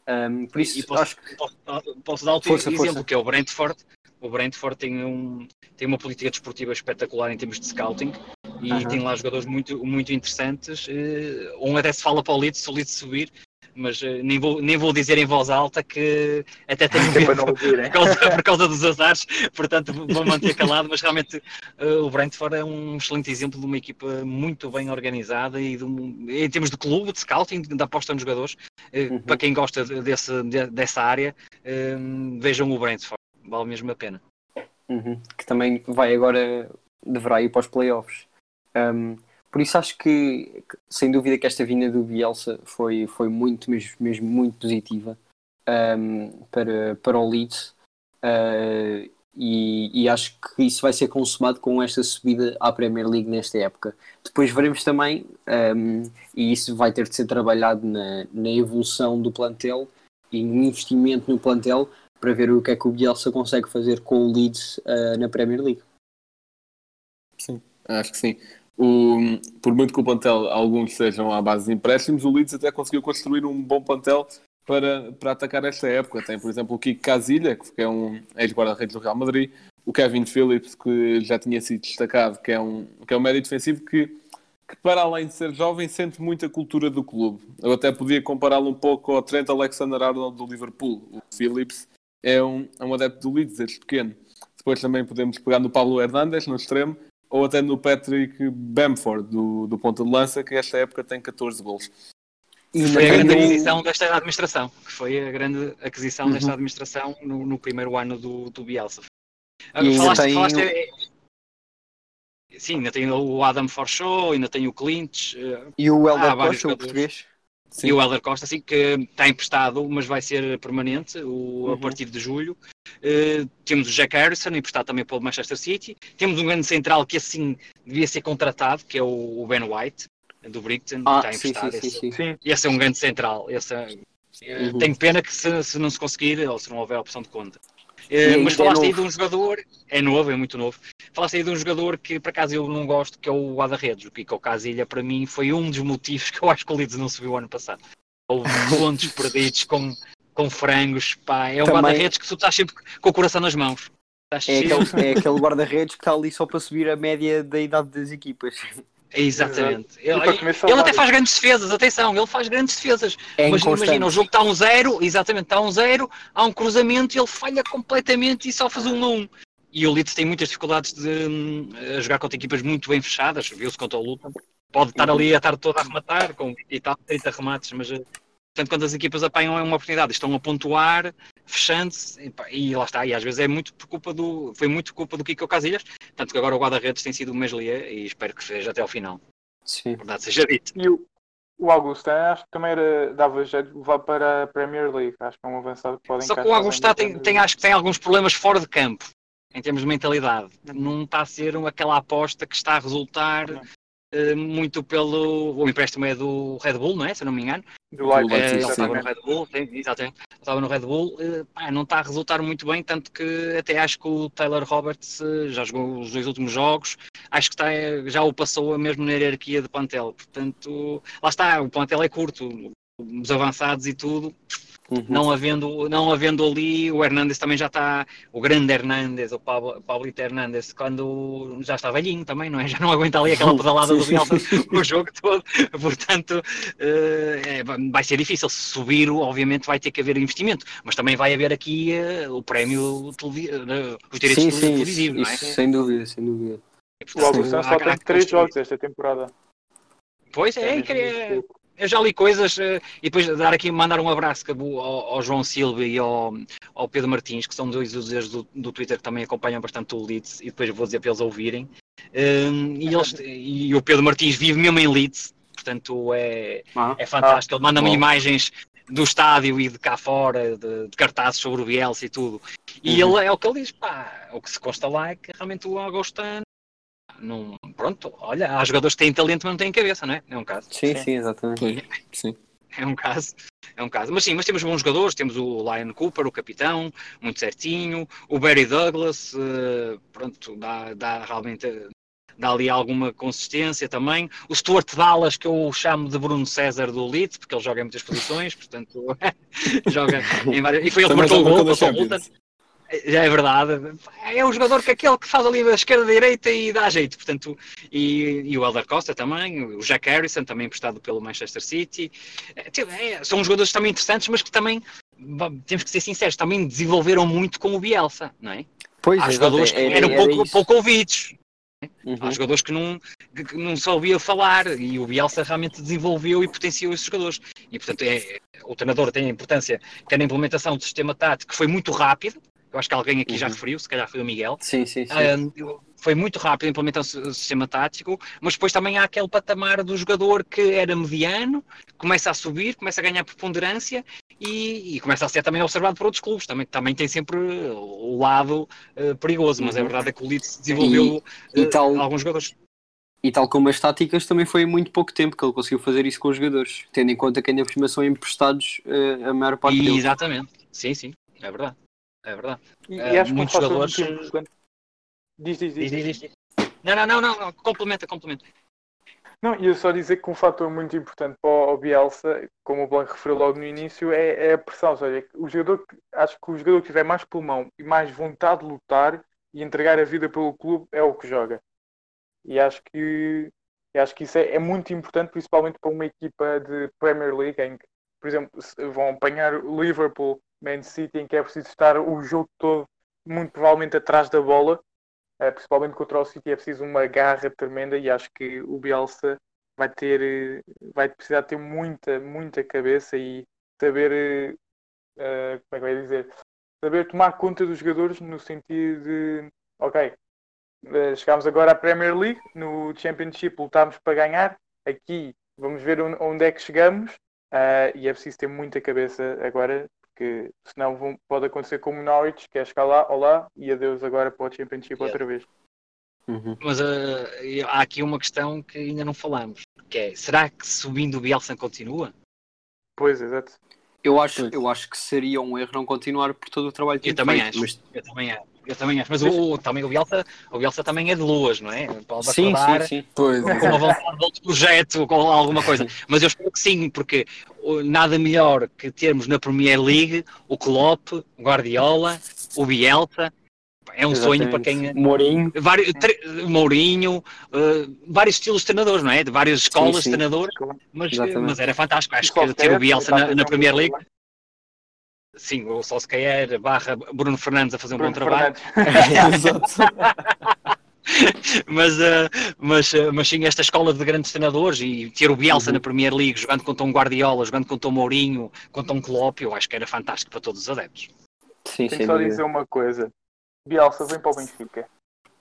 Um, por isso, posso, acho que... posso, posso dar outro força, exemplo, força. que é o Brentford. O Brentford tem, um, tem uma política desportiva espetacular em termos de scouting e uh -huh. tem lá jogadores muito, muito interessantes. Uh, um até se fala para o Leeds, se o Leeds subir, mas uh, nem, vou, nem vou dizer em voz alta que até tenho medo por, por, causa, por causa dos azares, portanto vou manter calado, mas realmente uh, o Brentford é um excelente exemplo de uma equipa muito bem organizada e um, em termos de clube, de scouting, de aposta nos jogadores, uh, uhum. para quem gosta desse, de, dessa área, vejam o Brentford vale mesmo a pena. Uhum. Que também vai agora, deverá ir para os playoffs. Um, por isso acho que, sem dúvida, que esta vinda do Bielsa foi, foi muito, mesmo, mesmo muito positiva um, para, para o Leeds. Uh, e, e, acho que isso vai ser consumado com esta subida à Premier League nesta época. Depois veremos também, um, e isso vai ter de ser trabalhado na, na evolução do plantel e no investimento no plantel, para ver o que é que o Bielsa consegue fazer com o Leeds uh, na Premier League. Sim, acho que sim. O, por muito que o plantel, alguns sejam à base de empréstimos, o Leeds até conseguiu construir um bom plantel para, para atacar esta época. Tem, por exemplo, o Kiko Casilha, que é um ex-guarda-redes do Real Madrid, o Kevin Phillips, que já tinha sido destacado, que é um, que é um médio defensivo que, que, para além de ser jovem, sente muita cultura do clube. Eu até podia compará-lo um pouco ao Trent Alexander-Arnold do Liverpool. O Phillips é um, é um adepto do Leeds desde pequeno. Depois também podemos pegar no Pablo Hernandes, no extremo, ou até no Patrick Bamford, do, do ponta de lança, que esta época tem 14 gols. E foi a grande aquisição desta administração, que foi a grande aquisição uhum. desta administração no, no, primeiro ano do, do Bielsa. E falaste, tem... falaste, é, Sim, ainda tem o Adam Forshaw, ainda tem o Clint. Eh, e o Helder Costa, o português. Sim. E o Helder Costa, assim, que está emprestado, mas vai ser permanente o, uhum. a partir de julho. Uh, temos o Jack Harrison, emprestado também pelo Manchester City. Temos um grande central que, assim, devia ser contratado, que é o, Ben White, do Brighton, ah, está emprestado. Sim, sim, esse, sim, esse é um grande central. Esse, é, uhum. Tenho pena que se, se, não se conseguir, ou se não houver opção de conta. Uh, mas falaste é aí de um jogador, é novo, é muito novo. Falaste aí de um jogador que por acaso eu não gosto, que é o guarda-redes. O Kiko Casilha, para mim, foi um dos motivos que eu acho que o Leeds não subiu ano passado. Houve pontos perdidos com, com frangos, pá. É um Também... guarda-redes que tu estás sempre com o coração nas mãos. É aquele, é aquele guarda-redes que está ali só para subir a média da idade das equipas. Exatamente. Ele, ele até faz grandes defesas, atenção, ele faz grandes defesas. É mas imagina, o jogo está um zero, exatamente, está um zero, há um cruzamento e ele falha completamente e só faz um 1 um. E o Leeds tem muitas dificuldades de um, jogar contra equipas muito bem fechadas, viu-se contra o Luton. Pode estar ali a estar todo a rematar com e tal, 30 remates, mas eh, Portanto, quando as equipas apanham é uma oportunidade, estão a pontuar, fechando-se, e, e, lá está. E às vezes é muito por culpa do. Foi muito culpa do Kiko Casilhas. Tanto que agora o guarda-redes tem sido o Meslier e espero que seja até ao final. Sim. Verdade seja dito. E o, o Augusto, acho que também era, dava jeito de levar para a Premier League. Acho que é um avançado que podem Só que o Augusto tem, tem, acho que tem alguns problemas fora de campo, em termos de mentalidade. Não está a ser aquela aposta que está a resultar. Não muito pelo. O empréstimo é do Red Bull, não é? Se eu não me engano. Do Leipzig, Eh, ele estava no. Red Bull, sim, exatamente. Estava no Red Bull, eh, pá, não está a resultar muito bem, tanto que até acho que o Taylor Roberts eh, já jogou os dois últimos jogos, acho que está, eh, já o passou mesmo na hierarquia de plantel. Portanto, lá está, o plantel é curto, os avançados e tudo, Uhum. não havendo, não havendo ali, o Hernandes também já está, o grande Hernandes, o Pablo, Pablito Hernandes, quando já está velhinho também, não é? Já não aguenta ali aquela pedalada do Bielsa o jogo todo, portanto eh, é, vai ser difícil. Se subir, obviamente vai ter que haver investimento, mas também vai haver aqui eh, o prémio, televi- eh, os direitos Sim, sim, isso, televisivos, não é? isso sem dúvida, sem dúvida. E, O Augusto só há tem que 3 construir. jogos esta temporada. Pois é, muito pouco. Eu já li coisas eh, e depois dar aqui, mandar um abraço ao, ao João Silva e ao, ao Pedro Martins, que são dois users do, do Twitter que também acompanham bastante o Leeds, e depois vou dizer para eles ouvirem. Um, e, eles, e o Pedro Martins vive mesmo em Leeds, portanto é, Ah, é fantástico. Ele manda-me imagens do estádio e de cá fora, de, de cartazes sobre o Bielsa e tudo. E Uhum. ele é o que ele diz, pá, o que se consta lá é que realmente o Agostano não, pronto, olha, há jogadores que têm talento, mas não têm cabeça, não é? É um caso. sim, sim, exatamente. Pois, sim. É um caso, é um caso. Mas sim, mas temos bons jogadores, temos o Lion Cooper, o capitão, muito certinho, o Barry Douglas, eh, pronto, dá, dá realmente dá ali alguma consistência também. O Stuart Dallas, que eu chamo de Bruno César do Leeds, porque ele joga em muitas posições, portanto, joga em várias... E foi ele que marcou o gol na o Luton. Já é verdade. É um jogador que aquele que faz ali da esquerda à direita e dá jeito. Portanto, e, e o Elder Costa também, o Jack Harrison também emprestado pelo Manchester City. É, é, são jogadores também interessantes, mas que também, temos que ser sinceros, também desenvolveram muito com o Bielsa, não é? Pois, Há jogadores que era- eram era pouco, pouco ouvidos. Uhum. Há jogadores que não, que que não só ouvia falar e o Bielsa realmente desenvolveu e potenciou esses jogadores. E, portanto, é, o treinador tem a importância que na implementação do sistema tático foi muito rápido. Eu acho que alguém aqui já Uhum. referiu, se calhar foi o Miguel. Sim, sim, sim. Ah, foi muito rápido a implementação do sistema tático, mas depois também há aquele patamar do jogador que era mediano, começa a subir, começa a ganhar preponderância e, e começa a ser também observado por outros clubes. Também, também tem sempre o lado eh, perigoso, mas a Uhum. verdade é que o Leeds desenvolveu E eh, tal- alguns jogadores. E tal como as táticas, também foi muito pouco tempo que ele conseguiu fazer isso com os jogadores, tendo em conta que ainda por cima são emprestados eh, a maior parte E, deles. exatamente, sim, sim, é verdade. É verdade. E, e Eh, acho que um muitos fator jogadores- muito importante. Diz, diz, diz. Diz, diz, diz. Não, não, não, não, não, complementa, complementa. Não, ia só dizer que um fator muito importante para o Bielsa, como o Blanco referiu logo no início, é, é a pressão. Ou seja, o jogador, que- acho que o jogador que tiver mais pulmão e mais vontade de lutar e entregar a vida pelo clube é o que joga. E acho que, e acho que isso é, é muito importante, principalmente para uma equipa de Premier League, em que, por exemplo, vão apanhar o Liverpool, Man City, em que é preciso estar o jogo todo, muito provavelmente atrás da bola. Eh, principalmente contra o City é preciso uma garra tremenda e acho que o Bielsa vai ter eh, vai precisar ter muita muita cabeça e saber eh, como é que ia dizer saber tomar conta dos jogadores no sentido de ok eh, chegámos agora à Premier League no Championship lutámos para ganhar aqui vamos ver on- onde é que chegamos ah, e é preciso ter muita cabeça agora porque senão vão- pode acontecer como o Norwich que é lá, olá e adeus agora para o Championship Yeah. outra vez Uhum. Mas eh, há aqui uma questão que ainda não falamos, que é, será que subindo o Bielsa continua? Pois, exato. Eu, acho, eu acho que seria um erro não continuar por todo o trabalho que Eu tem também feito, acho. mas- Eu também acho. Eu também acho. Mas o, também o Bielsa, o Bielsa também é de luas, não é? Pode Sim, sim, sim. Pois, com uma vontade de outro projeto, com alguma coisa. Mas eu espero que sim, porque nada melhor que termos na Premier League o Klopp, o Guardiola, o Bielsa. É um sonho para quem... Exatamente. Mourinho. Vários, tre- Mourinho, eh, vários estilos de treinadores, não é? De várias escolas sim. de treinadores, mas, Exatamente. mas era fantástico. Acho que ter o Bielsa na, na Premier League. Sim, o Solskjaer barra Bruno Fernandes a fazer um Bruno bom trabalho, exato. mas, eh, mas, eh, mas sim, esta escola de grandes treinadores e ter o Bielsa Uhum. na Premier League, jogando contra um Guardiola, jogando contra um Mourinho, contra um Klopp, eu acho que era fantástico para todos os adeptos. Sim, Tenho só dizer uma coisa. Bielsa, vem para o Benfica.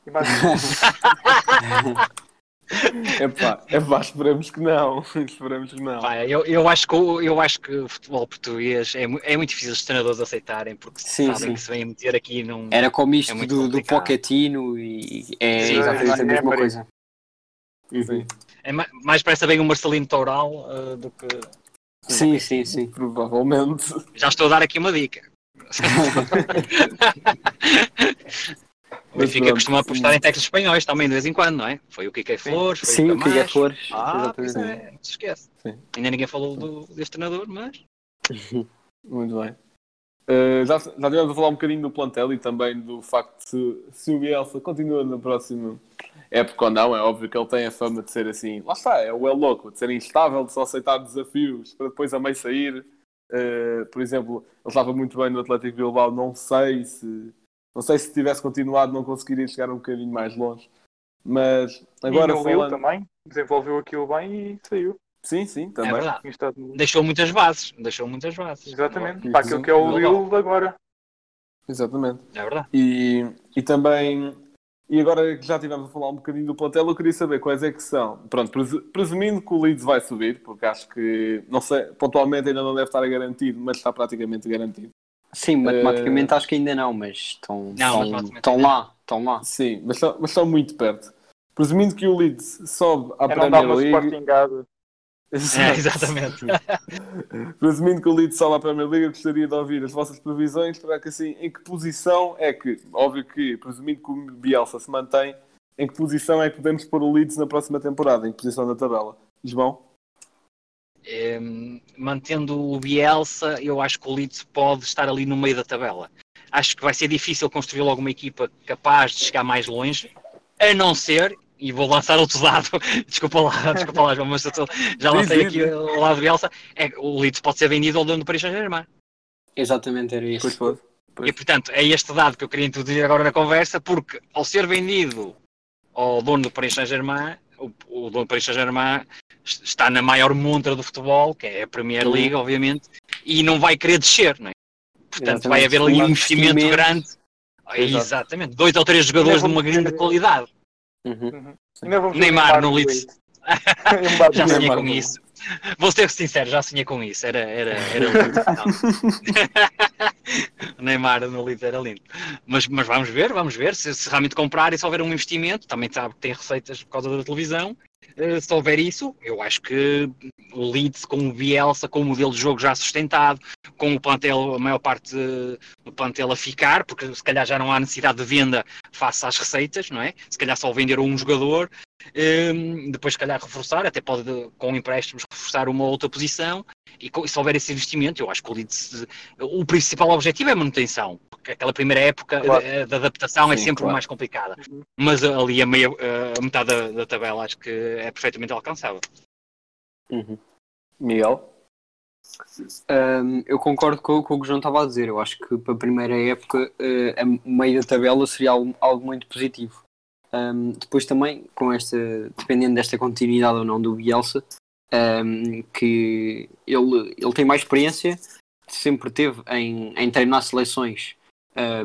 Imagina. Epá, epá, esperamos que não. Esperamos que não. Pá, eu, eu, acho que, o- eu acho que o futebol português é, é muito difícil os treinadores aceitarem, porque Sim, sabem sim. que se vêm meter aqui num. Era como isto É do, do. Pochettino e é Sim, exatamente a é, mesma Maria. coisa. Sim, É ma- mais parece bem um Marcelino Toural eh, do que. Sim, sim, sim. provavelmente. Já estou a dar aqui uma dica. O Benfica costuma apostar em técnicos espanhóis também de vez em quando, não é? Foi o Kike Flores, foi Sim, o é Camacho. Flores. Ah, pois é, não se esquece. Sim. Ainda ninguém falou do, deste treinador, mas Muito bem. Uh, já, já tivemos a falar um bocadinho do plantel e também do facto de se, se o Bielsa continua na próxima época ou não. É óbvio que ele tem a fama de ser assim, lá está, é o El Louco, de ser instável, de só aceitar desafios para depois a meio sair. Uh, por exemplo, ele estava muito bem no Atlético Bilbao, não sei se não sei se tivesse continuado não conseguiria chegar um bocadinho mais longe. Mas agora e falando... também, desenvolveu aquilo bem e saiu. Sim, sim, é também. verdade. Tinha estado Deixou muitas bases. Deixou muitas bases. Exatamente, para aquilo que é o sim. Lille agora. Exatamente. É verdade. E, e também, e agora que já tivemos a falar um bocadinho do plantel, eu queria saber quais é que são. Pronto, presu- presumindo que o Leeds vai subir, porque acho que, não sei, pontualmente ainda não deve estar garantido, mas está praticamente garantido. Sim, matematicamente acho que ainda não, mas estão, Não, estão, lá, estão lá. Sim, mas estão, mas estão muito perto. Presumindo que o Leeds sobe à É não dar Premier League. É, exatamente. Presumindo que o Leeds sobe à Premier League, eu gostaria de ouvir as vossas previsões para que assim, em que posição é que, óbvio que, presumindo que o Bielsa se mantém, em que posição é que podemos pôr o Leeds na próxima temporada? Em que posição na tabela? João? É, mantendo o Bielsa, eu acho que o Leeds pode estar ali no meio da tabela. Acho que vai ser difícil construir logo uma equipa capaz de chegar mais longe, a não ser, e vou lançar outro dado, desculpa lá, desculpa lá, mas eu tô- já lancei aqui o lado do Bielsa, é, o Leeds pode ser vendido ao dono do Paris Saint-Germain. Exatamente, era isso. Pois pode. E portanto, é este dado que eu queria introduzir agora na conversa, porque ao ser vendido ao dono do Paris Saint-Germain, o, o dono do Paris Saint-Germain está na maior montra do futebol, que é a Premier Uhum. League, obviamente, e não vai querer descer, não é? Portanto, Exatamente. vai haver ali Um investimento grande. Exato. Exatamente. Dois ou três jogadores de uma grande qualidade. Uhum. Ver Neymar no Leeds. Já sonhei Neymar com não. isso. Vou ser sincero, já sonhei com isso. Era, era, era lindo. Neymar no Leeds era lindo. Mas, mas vamos ver, vamos ver. Se, se realmente comprar e se houver um investimento, também sabe que tem receitas por causa da televisão. Eh, se houver isso, eu acho que o Leeds com o Bielsa, com o modelo de jogo já sustentado, com o plantel, a maior parte eh, do plantel a ficar, porque se calhar já não há necessidade de venda face às receitas, não é? Se calhar só vender um jogador, depois, se calhar, reforçar, até pode, com empréstimos, reforçar uma outra posição. E co- se houver esse investimento, eu acho que o Leeds, o principal objetivo é a manutenção, porque aquela primeira época Claro. de, de adaptação é Sim, sempre claro. mais complicada. Mas ali a, meia, a metade da, da tabela acho que é perfeitamente alcançável. Uhum. Miguel? Um, eu concordo com, com o que o João estava a dizer. Eu acho que para a primeira época eh, a meio da tabela seria algo, algo muito positivo. Um, depois também, com esta, dependendo desta continuidade ou não do Bielsa, um, que ele, ele tem mais experiência, sempre teve em, em treinar seleções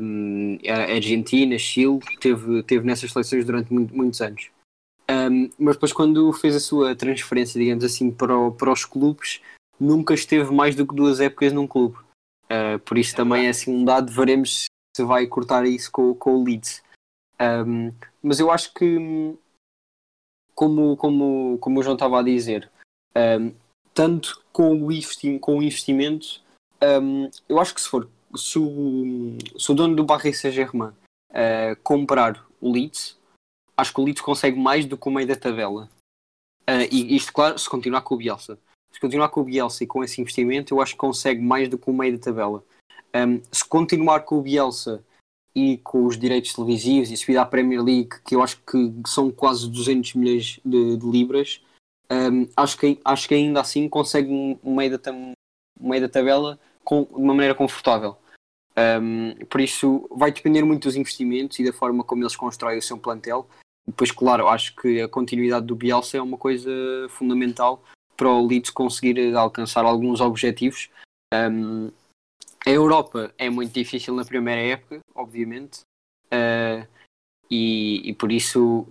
um, Argentina, Chile, teve, teve nessas seleções durante muito- muitos anos. Um, mas depois quando fez a sua transferência, digamos assim, para, o- para os clubes, nunca esteve mais do que duas épocas num clube. Uh, por isso também é assim um dado, veremos se vai cortar isso com, com o Leeds. Um, mas eu acho que, como, como, como o João estava a dizer, um, tanto com o, investi com o investimento, um, eu acho que se for, se o, se o dono do Paris Saint-Germain uh, comprar o Leeds, acho que o Leeds consegue mais do que o meio da tabela. Uh, e isto, claro, se continuar com o Bielsa. Se continuar com o Bielsa e com esse investimento, eu acho que consegue mais do que o meio da tabela. Um, se continuar com o Bielsa e com os direitos televisivos e subir à Premier League, que eu acho que são quase 200 milhões de, de libras, um, acho, que, acho que ainda assim consegue um, meio, da, um meio da tabela com, de uma maneira confortável. Um, por isso, vai depender muito dos investimentos e da forma como eles constroem o seu plantel. Depois, claro, acho que a continuidade do Bielsa é uma coisa fundamental para o Leeds conseguir alcançar alguns objetivos. Um, a Europa é muito difícil na primeira época, obviamente, uh, e, e por isso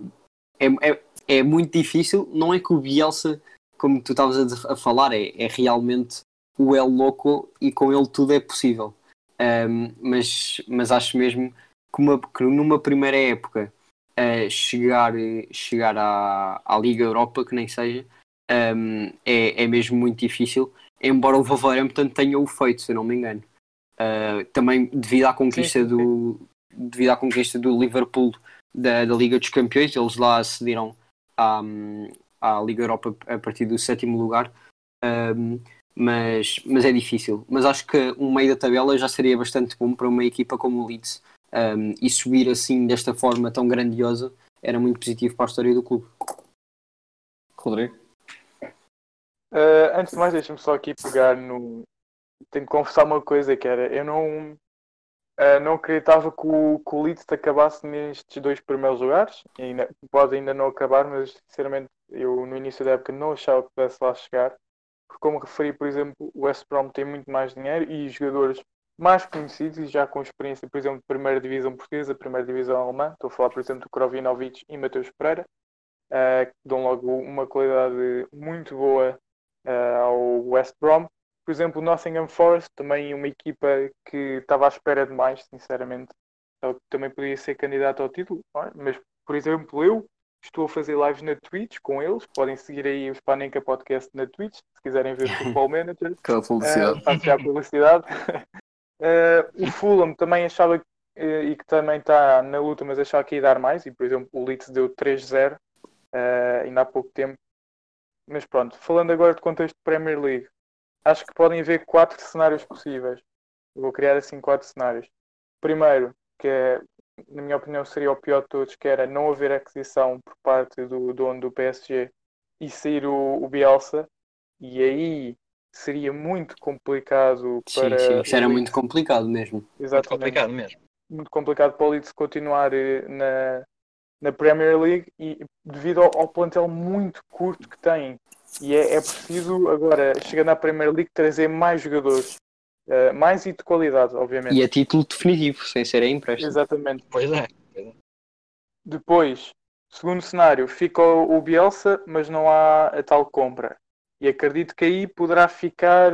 é, é, é muito difícil. Não é que o Bielsa, como tu estavas a, a falar, é, é realmente o El Loco e com ele tudo é possível. Um, mas, mas acho mesmo que, uma, que numa primeira época a chegar, chegar à, à Liga Europa, que nem seja, um, é, é mesmo muito difícil, embora o Wolverhampton tenha o feito, se eu não me engano. Uh, também devido à conquista Sim, sim, do devido à conquista do Liverpool da, da Liga dos Campeões, eles lá acederam à, à Liga Europa a partir do sétimo lugar. Um, mas, mas é difícil. Mas acho que um meio da tabela já seria bastante bom para uma equipa como o Leeds. Um, e subir assim desta forma tão grandiosa era muito positivo para a história do clube. Rodrigo? Uh, antes de mais, deixa-me só aqui pegar no. Tenho que confessar uma coisa que era, eu não, uh, não acreditava que o, que o Leeds acabasse nestes dois primeiros lugares. Ainda, pode ainda não acabar, mas sinceramente eu no início da época não achava que pudesse lá chegar. Porque como referi, por exemplo, o West Brom tem muito mais dinheiro e jogadores mais conhecidos e já com experiência, por exemplo, de primeira divisão portuguesa, primeira divisão alemã. Estou a falar, por exemplo, do Krovinovic e Mateus Pereira, uh, que dão logo uma qualidade muito boa uh, ao West Brom. Por exemplo, o Nottingham Forest, também uma equipa que estava à espera de mais, sinceramente. Também podia ser candidato ao título, é? mas, por exemplo, eu estou a fazer lives na Twitch com eles. Podem seguir aí o Spanenka Podcast na Twitch, se quiserem ver Football Manager. Aquela publicidade. Uh, faço já a publicidade. uh, o Fulham também achava que, uh, e que também está na luta, mas achava que ia dar mais. E, por exemplo, o Leeds deu 3-0 ainda há pouco tempo. Mas pronto, falando agora de contexto de Premier League, acho que podem haver quatro cenários possíveis. Eu vou criar assim quatro cenários. Primeiro, que é, na minha opinião seria o pior de todos, que era não haver aquisição por parte do dono do PSG e sair o, o Bielsa. E aí seria muito complicado para. Sim, sim, isso era muito complicado mesmo. Muito Exatamente. complicado mesmo. Muito complicado para o Leeds continuar eh, na, na Premier League e devido ao, ao plantel muito curto que tem. E é, é preciso agora, chegando à Premier League, trazer mais jogadores. eh, mais e de qualidade, obviamente. E a título definitivo, sem ser a empréstimo. Exatamente. Pois é. Depois, segundo cenário, fica o Bielsa, mas não há a tal compra. E acredito que aí poderá ficar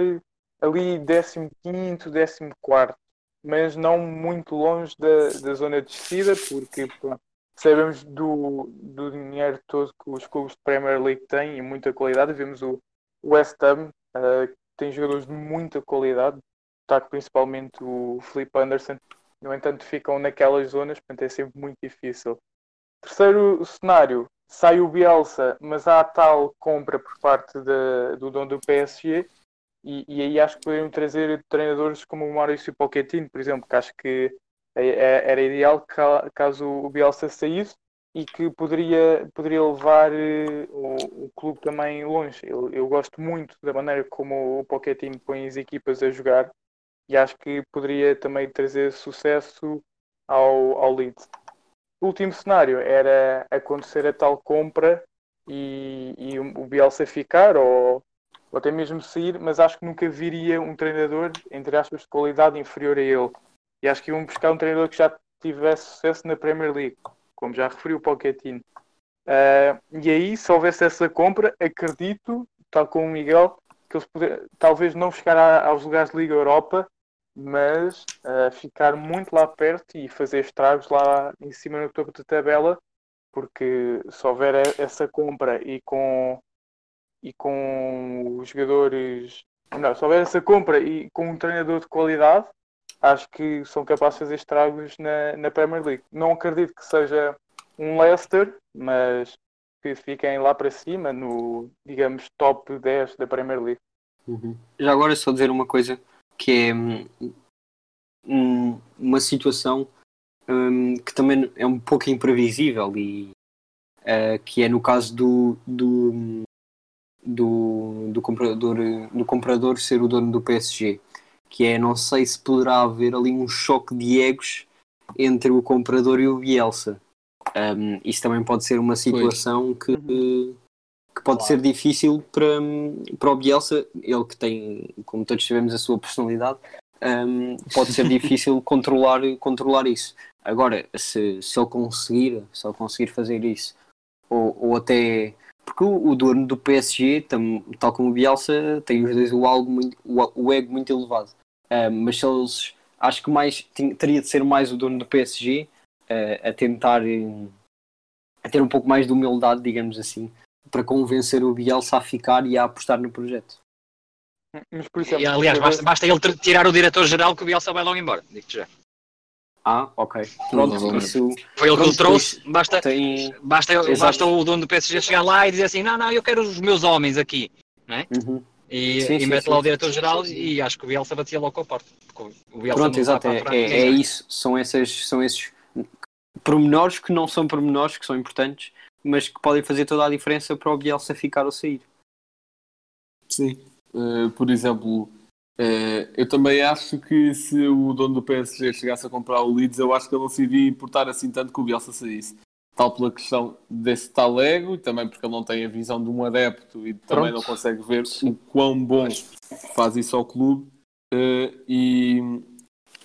ali 15º, 14º, mas não muito longe da, da zona de descida, porque pronto, sabemos do, do dinheiro todo que os clubes de Premier League têm e muita qualidade. Vemos o West Ham, eh, que tem jogadores de muita qualidade, destaque principalmente o Felipe Anderson. No entanto, ficam naquelas zonas, portanto é sempre muito difícil. Terceiro cenário, sai o Bielsa, mas há tal compra por parte da- do dono do PSG e, e aí acho que poderiam trazer treinadores como o Maurício Pochettino, por exemplo, que acho que era ideal ca- caso o Bielsa saísse e que poderia, poderia levar eh, o, o clube também longe. Eu, eu gosto muito da maneira como o Pochettino põe as equipas a jogar e acho que poderia também trazer sucesso ao, ao Leeds. O último cenário era acontecer a tal compra e, e o Bielsa ficar ou, ou até mesmo sair, mas acho que nunca viria um treinador, entre aspas, de qualidade inferior a ele. E acho que iam buscar um treinador que já tivesse sucesso na Premier League, como já referiu o Pochettino. Ah, e aí, se houvesse essa compra, acredito, tal como o Miguel, que eles poder, talvez não a- aos lugares de Liga Europa, mas ah, ficar muito lá perto e fazer estragos lá em cima no topo da tabela, porque se houver essa compra e com, e com os jogadores. Não, se houver essa compra e com um treinador de qualidade, acho que são capazes de fazer estragos na, na Premier League. Não acredito que seja um Leicester, mas que fiquem lá para cima, no, digamos, top 10 da Premier League. Uhum. Já agora só dizer uma coisa que é hum, hum, uma situação hum, que também é um pouco imprevisível e eh, que é no caso do, do, do, do comprador, do comprador ser o dono do PSG que é não sei se poderá haver ali um choque de egos entre o comprador e o Bielsa Hum, isso também pode ser uma situação que, que pode ser difícil para, para o Bielsa, ele que tem, como todos tivemos, a sua personalidade, hum, pode ser difícil controlar, controlar isso. Agora, se, se ele conseguir, se ele conseguir fazer isso, ou, ou até porque o, o dono do PSG, tam- tal como o Bielsa, tem os dois o, algo muito, o, o ego muito elevado. Hum, mas se eles acho que mais teria de ser mais o dono do PSG eh, a tentar eh, a ter um pouco mais de humildade, digamos assim, para convencer o Bielsa a ficar e a apostar no projeto. Mas, por exemplo, E, aliás, basta, basta ele tirar o diretor-geral que o Bielsa vai logo embora. Digo-te já. Ah, ok. Pronto, isso Foi ele que o trouxe. Basta, tem. basta, Exato. basta o dono do PSG chegar lá e dizer assim: não, não, eu quero os meus homens aqui. Uhum. E, Sim, e sim, mete sim. lá o diretor-geral e acho que o Bielsa batia logo com a porta. Pronto, exato, é, é, é ninguém. isso. São, essas, são esses pormenores que não são pormenores, que são importantes, mas que podem fazer toda a diferença para o Bielsa ficar ou sair. Sim. Eh, por exemplo, eh, eu também acho que se o dono do PSG chegasse a comprar o Leeds, eu acho que ele não se iria importar assim tanto que o Bielsa saísse. Tal pela questão desse tal ego e também porque ele não tem a visão de um adepto e também Pronto. não consegue ver o quão bom faz isso ao clube. eh, e,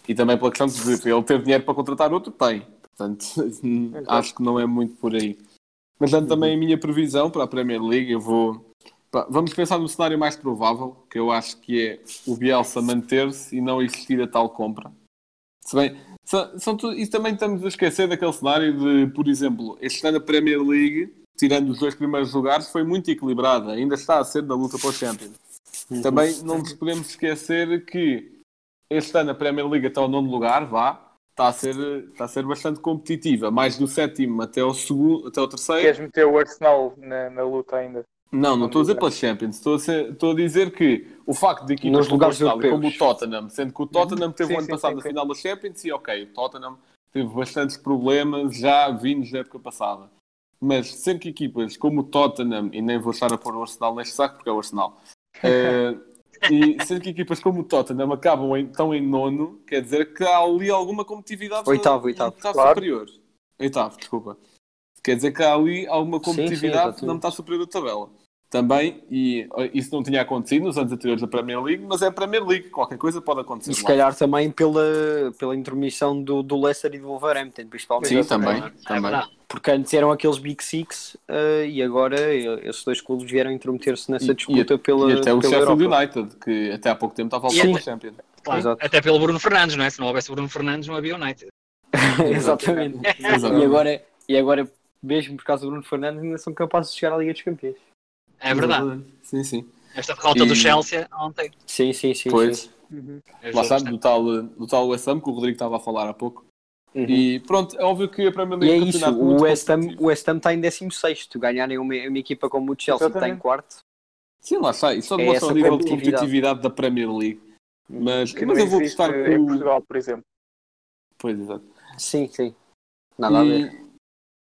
e também pela questão de ele ter dinheiro para contratar outro, tem. Portanto, acho que não é muito por aí. Mas dando também a minha previsão para a Premier League, eu vou. Vamos pensar no cenário mais provável, que eu acho que é o Bielsa manter-se e não existir a tal compra. Se bem, são, são tu- e também estamos a esquecer daquele cenário de, por exemplo, este ano a Premier League, tirando os dois primeiros lugares, foi muito equilibrada, ainda está a ser da luta para o Champions. Também não nos podemos esquecer que este ano a Premier League até ao nono lugar, vá, está a ser, está a ser bastante competitiva, mais do sétimo até ao, segundo, até ao terceiro. queres meter o Arsenal na, na luta ainda? Não, não estou a dizer pela Champions. Estou a, ser- estou a dizer que o facto de equipas Nos como o lugares Arsenal como o europeus. Tottenham, sendo que o Tottenham teve Sim, o ano sim, passado sim, na sim. final da Champions e ok, o Tottenham teve bastantes problemas já vindos da época passada. Mas sendo que equipas como o Tottenham, e nem vou estar a pôr o Arsenal neste saco porque é o Arsenal, eh, e sendo que equipas como o Tottenham acabam em, estão em nono, quer dizer que há ali alguma competitividade Oitavo, oitavo. está Claro. superior. Oitavo, desculpa. Quer dizer que há ali alguma Sim, sim, competitividade exatamente. na metade superior da tabela. Também, e isso não tinha acontecido nos anos anteriores da Premier League, mas é a Premier League, qualquer coisa pode acontecer. E se lá. calhar também pela, pela intermissão do, do Leicester e do Wolverhampton, principalmente. Sim, também. É também. verdade. Porque antes eram aqueles Big Six eh, e agora esses dois clubes vieram intrometer-se nessa E- disputa pela, E até o Sheffield. United, que até há pouco tempo estava a E voltar para Champions. Claro. Exato. Até pelo Bruno Fernandes, não é? Se não houvesse Bruno Fernandes, não havia United. Exatamente. Exatamente. E agora, e agora, mesmo por causa do Bruno Fernandes, ainda são capazes de chegar à Liga dos Campeões. É verdade. Sim, sim. Esta derrota do E- Chelsea ontem. Sim, sim, sim. Pois, sim. ajudou lá está, bastante. do tal, do tal West Ham, que o Rodrigo estava a falar há pouco. Uhum. E pronto, é óbvio que a Premier E League é é isso, o West, Ham, o West Ham está em 16 ganharem uma, uma equipa como o Chelsea que está em quarto. Sim, lá está. Isso só É demonstra o essa nível de competitividade. da Premier League. Mas, Que mas eu vou apostar que em o... Portugal, por exemplo. Pois, exato. Sim, sim. Nada a ver.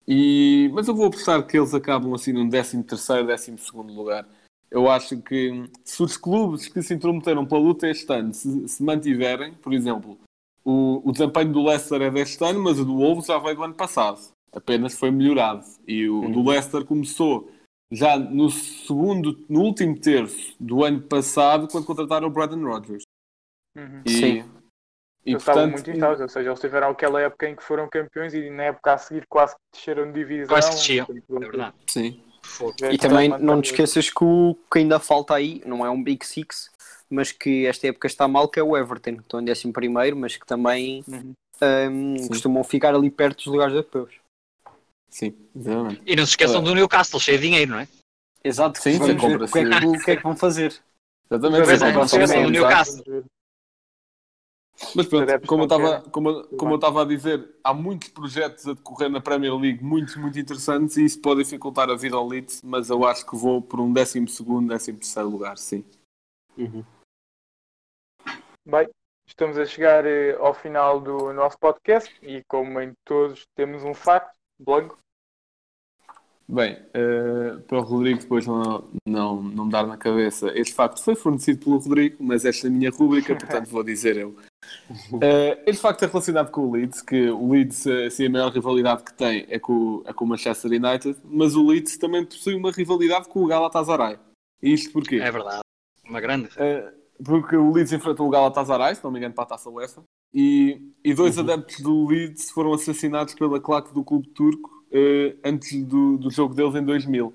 E, mas eu vou apostar que eles acabam assim num 13 terceiro, 12 segundo lugar. Eu acho que se os clubes que se intrometeram pela luta este ano se, se mantiverem, por exemplo, o, o desempenho do Leicester é deste ano, mas o do Wolves já veio do ano passado. Apenas foi melhorado. E o Uhum. do Leicester começou já no segundo, no último terço do ano passado, quando contrataram o Brandon Rodgers. Uhum. E, Sim. E Eles estavam portanto, muito instáveis, ou seja, eles tiveram aquela época em que foram campeões e na época a seguir quase que desceram de divisão. Quase que desciam. É verdade. sim. E também Portanto, não te esqueças que o que ainda falta aí, não é um Big Six, mas que esta época está mal, que é o Everton, que estão em 11 primeiro, mas que também Uhum. hum, costumam ficar ali perto dos lugares europeus. Sim, exatamente. E não se esqueçam do Newcastle, cheio de dinheiro, não é? Exato, Sim, sim, o que, é que, o que é que vão fazer. Exatamente. Sim, é, não se sim, esqueçam exato. Newcastle. Mas pronto, como eu estava como, como eu estava a dizer, há muitos projetos a decorrer na Premier League, muitos, muito interessantes, e isso pode dificultar a vida ao Leeds, mas eu acho que vou por um 12 segundo, 13 terceiro lugar, sim. Bem, estamos a chegar eh, ao final do nosso podcast e como em todos temos um facto, blog. Bem, eh, para o Rodrigo depois não, não, não me dar na cabeça, este facto foi fornecido pelo Rodrigo, mas esta é a minha rúbrica, portanto vou dizer eu. Eh, este facto é relacionado com o Leeds, que o Leeds, eh, assim, a maior rivalidade que tem é com, o- é com o Manchester United, mas o Leeds também possui uma rivalidade com o Galatasaray. E isto porquê? É verdade. Uma grande. Uh, porque o Leeds enfrentou o Galatasaray, se não me engano, para a taça UEFA, e, e dois adeptos do Leeds foram assassinados pela claque do clube turco uh, antes do, do jogo deles em 2000.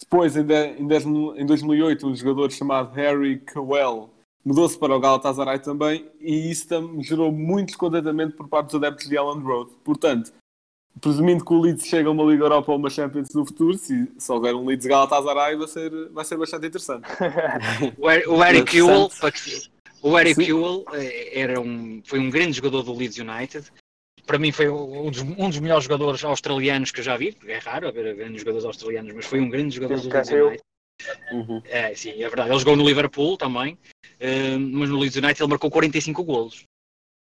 Depois, em, de- em, 10 em 2008, um jogador chamado Harry Cowell mudou-se para o Galatasaray também, e isso gerou muito descontentamento por parte dos adeptos de Elland Road. Portanto, presumindo que o Leeds chega a uma Liga Europa ou uma Champions no futuro, se, se houver um Leeds Galatasaray vai ser, vai ser bastante interessante. O, Er- Eric. Ewell, o Eric. Ewell eh, era um, foi um grande jogador do Leeds United. Para mim foi um dos, um dos melhores jogadores australianos que eu já vi. É raro haver grandes jogadores australianos, mas foi um grande jogador do Leeds. United. Uhum. É, sim, é verdade. Ele jogou no Liverpool também, eh, mas no Leeds United ele marcou 45 golos.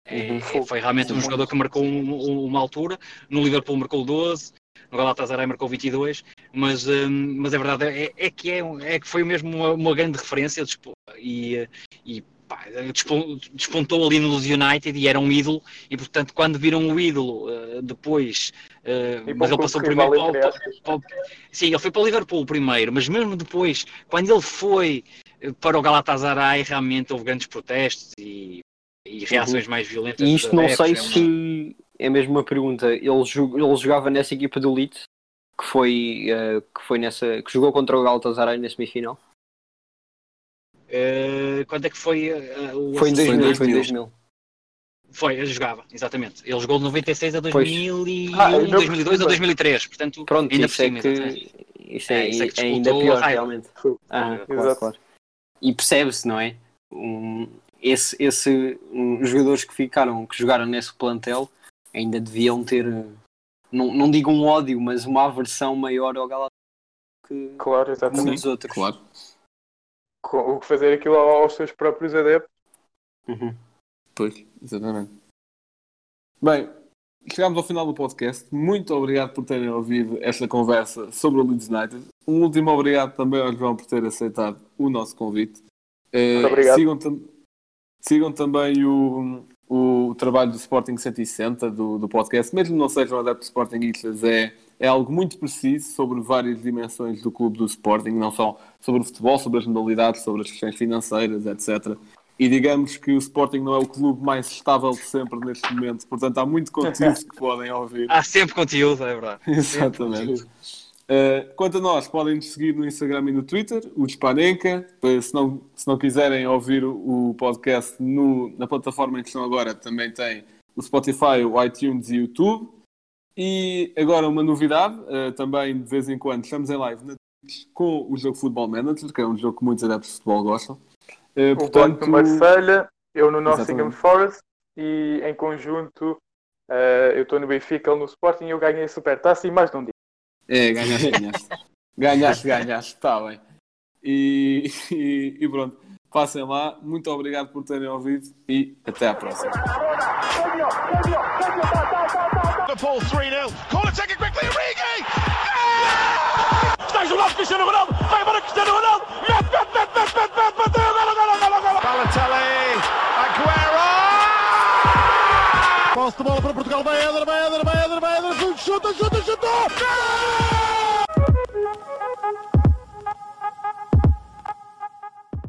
É, Uhum. Foi realmente um jogador que marcou um- um- uma altura. No Liverpool marcou 12, no Galatasaray marcou 22, mas, hum, mas a verdade é, é que é, é que foi mesmo uma, uma grande referência e, eh, e pá, despon- despontou ali no United e era um ídolo. E portanto, quando viram o ídolo eh, depois, eh, mas para ele passou primeiro para, para o- Sim, ele foi para o Liverpool primeiro, mas mesmo depois, quando ele foi eh, para o Galatasaray, realmente houve grandes protestos e, e reações mais violentas. E isto não adeptos, sei é uma- se é mesmo uma pergunta. Ele, jo- ele jogava nessa equipa do Leeds que foi, que foi nessa. que jogou contra o Galatasaray na semifinal. Eh, quando é que foi eh, o Foi em assassino? 2000, foi em 2000. 2000. Foi, ele jogava, exatamente. Ele jogou de 96 a Pois. 2001, Ah, ainda por 2002 cima. ou 2003, portanto, Pronto, ainda isso por é cima. exatamente. que. Isso é, É, isso é que é ainda disputou pior, a realmente. Ah, claro, claro. E percebe-se, não é? Um, esse, esse, um, os jogadores que ficaram, que jogaram nesse plantel, ainda deviam ter, eh, não, não digo um ódio, mas uma aversão maior ao Galatasaray que Claro, muitos outros. Claro. O que fazer aquilo aos seus próprios adeptos. Uhum. Pois, exatamente. Bem, chegámos ao final do podcast. Muito obrigado por terem ouvido esta conversa sobre o Leeds United. Um último obrigado também ao João por ter aceitado o nosso convite. Eh, Muito obrigado. Sigam, sigam também o, o trabalho do Sporting 160 do, do podcast. Mesmo não sejam adeptos Sportingistas, é, é algo muito preciso sobre várias dimensões do clube do Sporting, não só sobre o futebol, sobre as modalidades, sobre as questões financeiras, etc. E digamos que o Sporting não é o clube mais estável de sempre neste momento, portanto há muito conteúdo que podem ouvir. Há sempre conteúdo, é verdade. Exatamente. Uh, quanto a nós, podem nos seguir no Instagram e no Twitter, o Dispanenca. Uh, Se não, se não quiserem ouvir o o podcast no- na plataforma em que estão agora, também tem o Spotify, o iTunes e o YouTube. E agora uma novidade, uh, também de vez em quando estamos em live na Twitch com o jogo Football Manager, que é um jogo que muitos adeptos de futebol gostam. Uh, O Portanto... no Marselha, eu no Nottingham. Forest e em conjunto eh, eu estou no Benfica, ele no Sporting e eu ganhei a Supertaça e mais não digo. É, ganhaste, ganhaste. ganhaste, ganhaste, está bem. E, e, e pronto, passem lá. Muito obrigado por terem ouvido e até à próxima. Liverpool 3-0. Corner taken quickly, Origi! Está jogado Cristiano Ronaldo. Vai para Cristiano Ronaldo. Golo, golo, golo, golo. Balotelli, Aguero! Posse de bola para Portugal. Vai Éder, vai Éder, vai Éder, vai Éder. Chuta, chuta, chuta. Gol!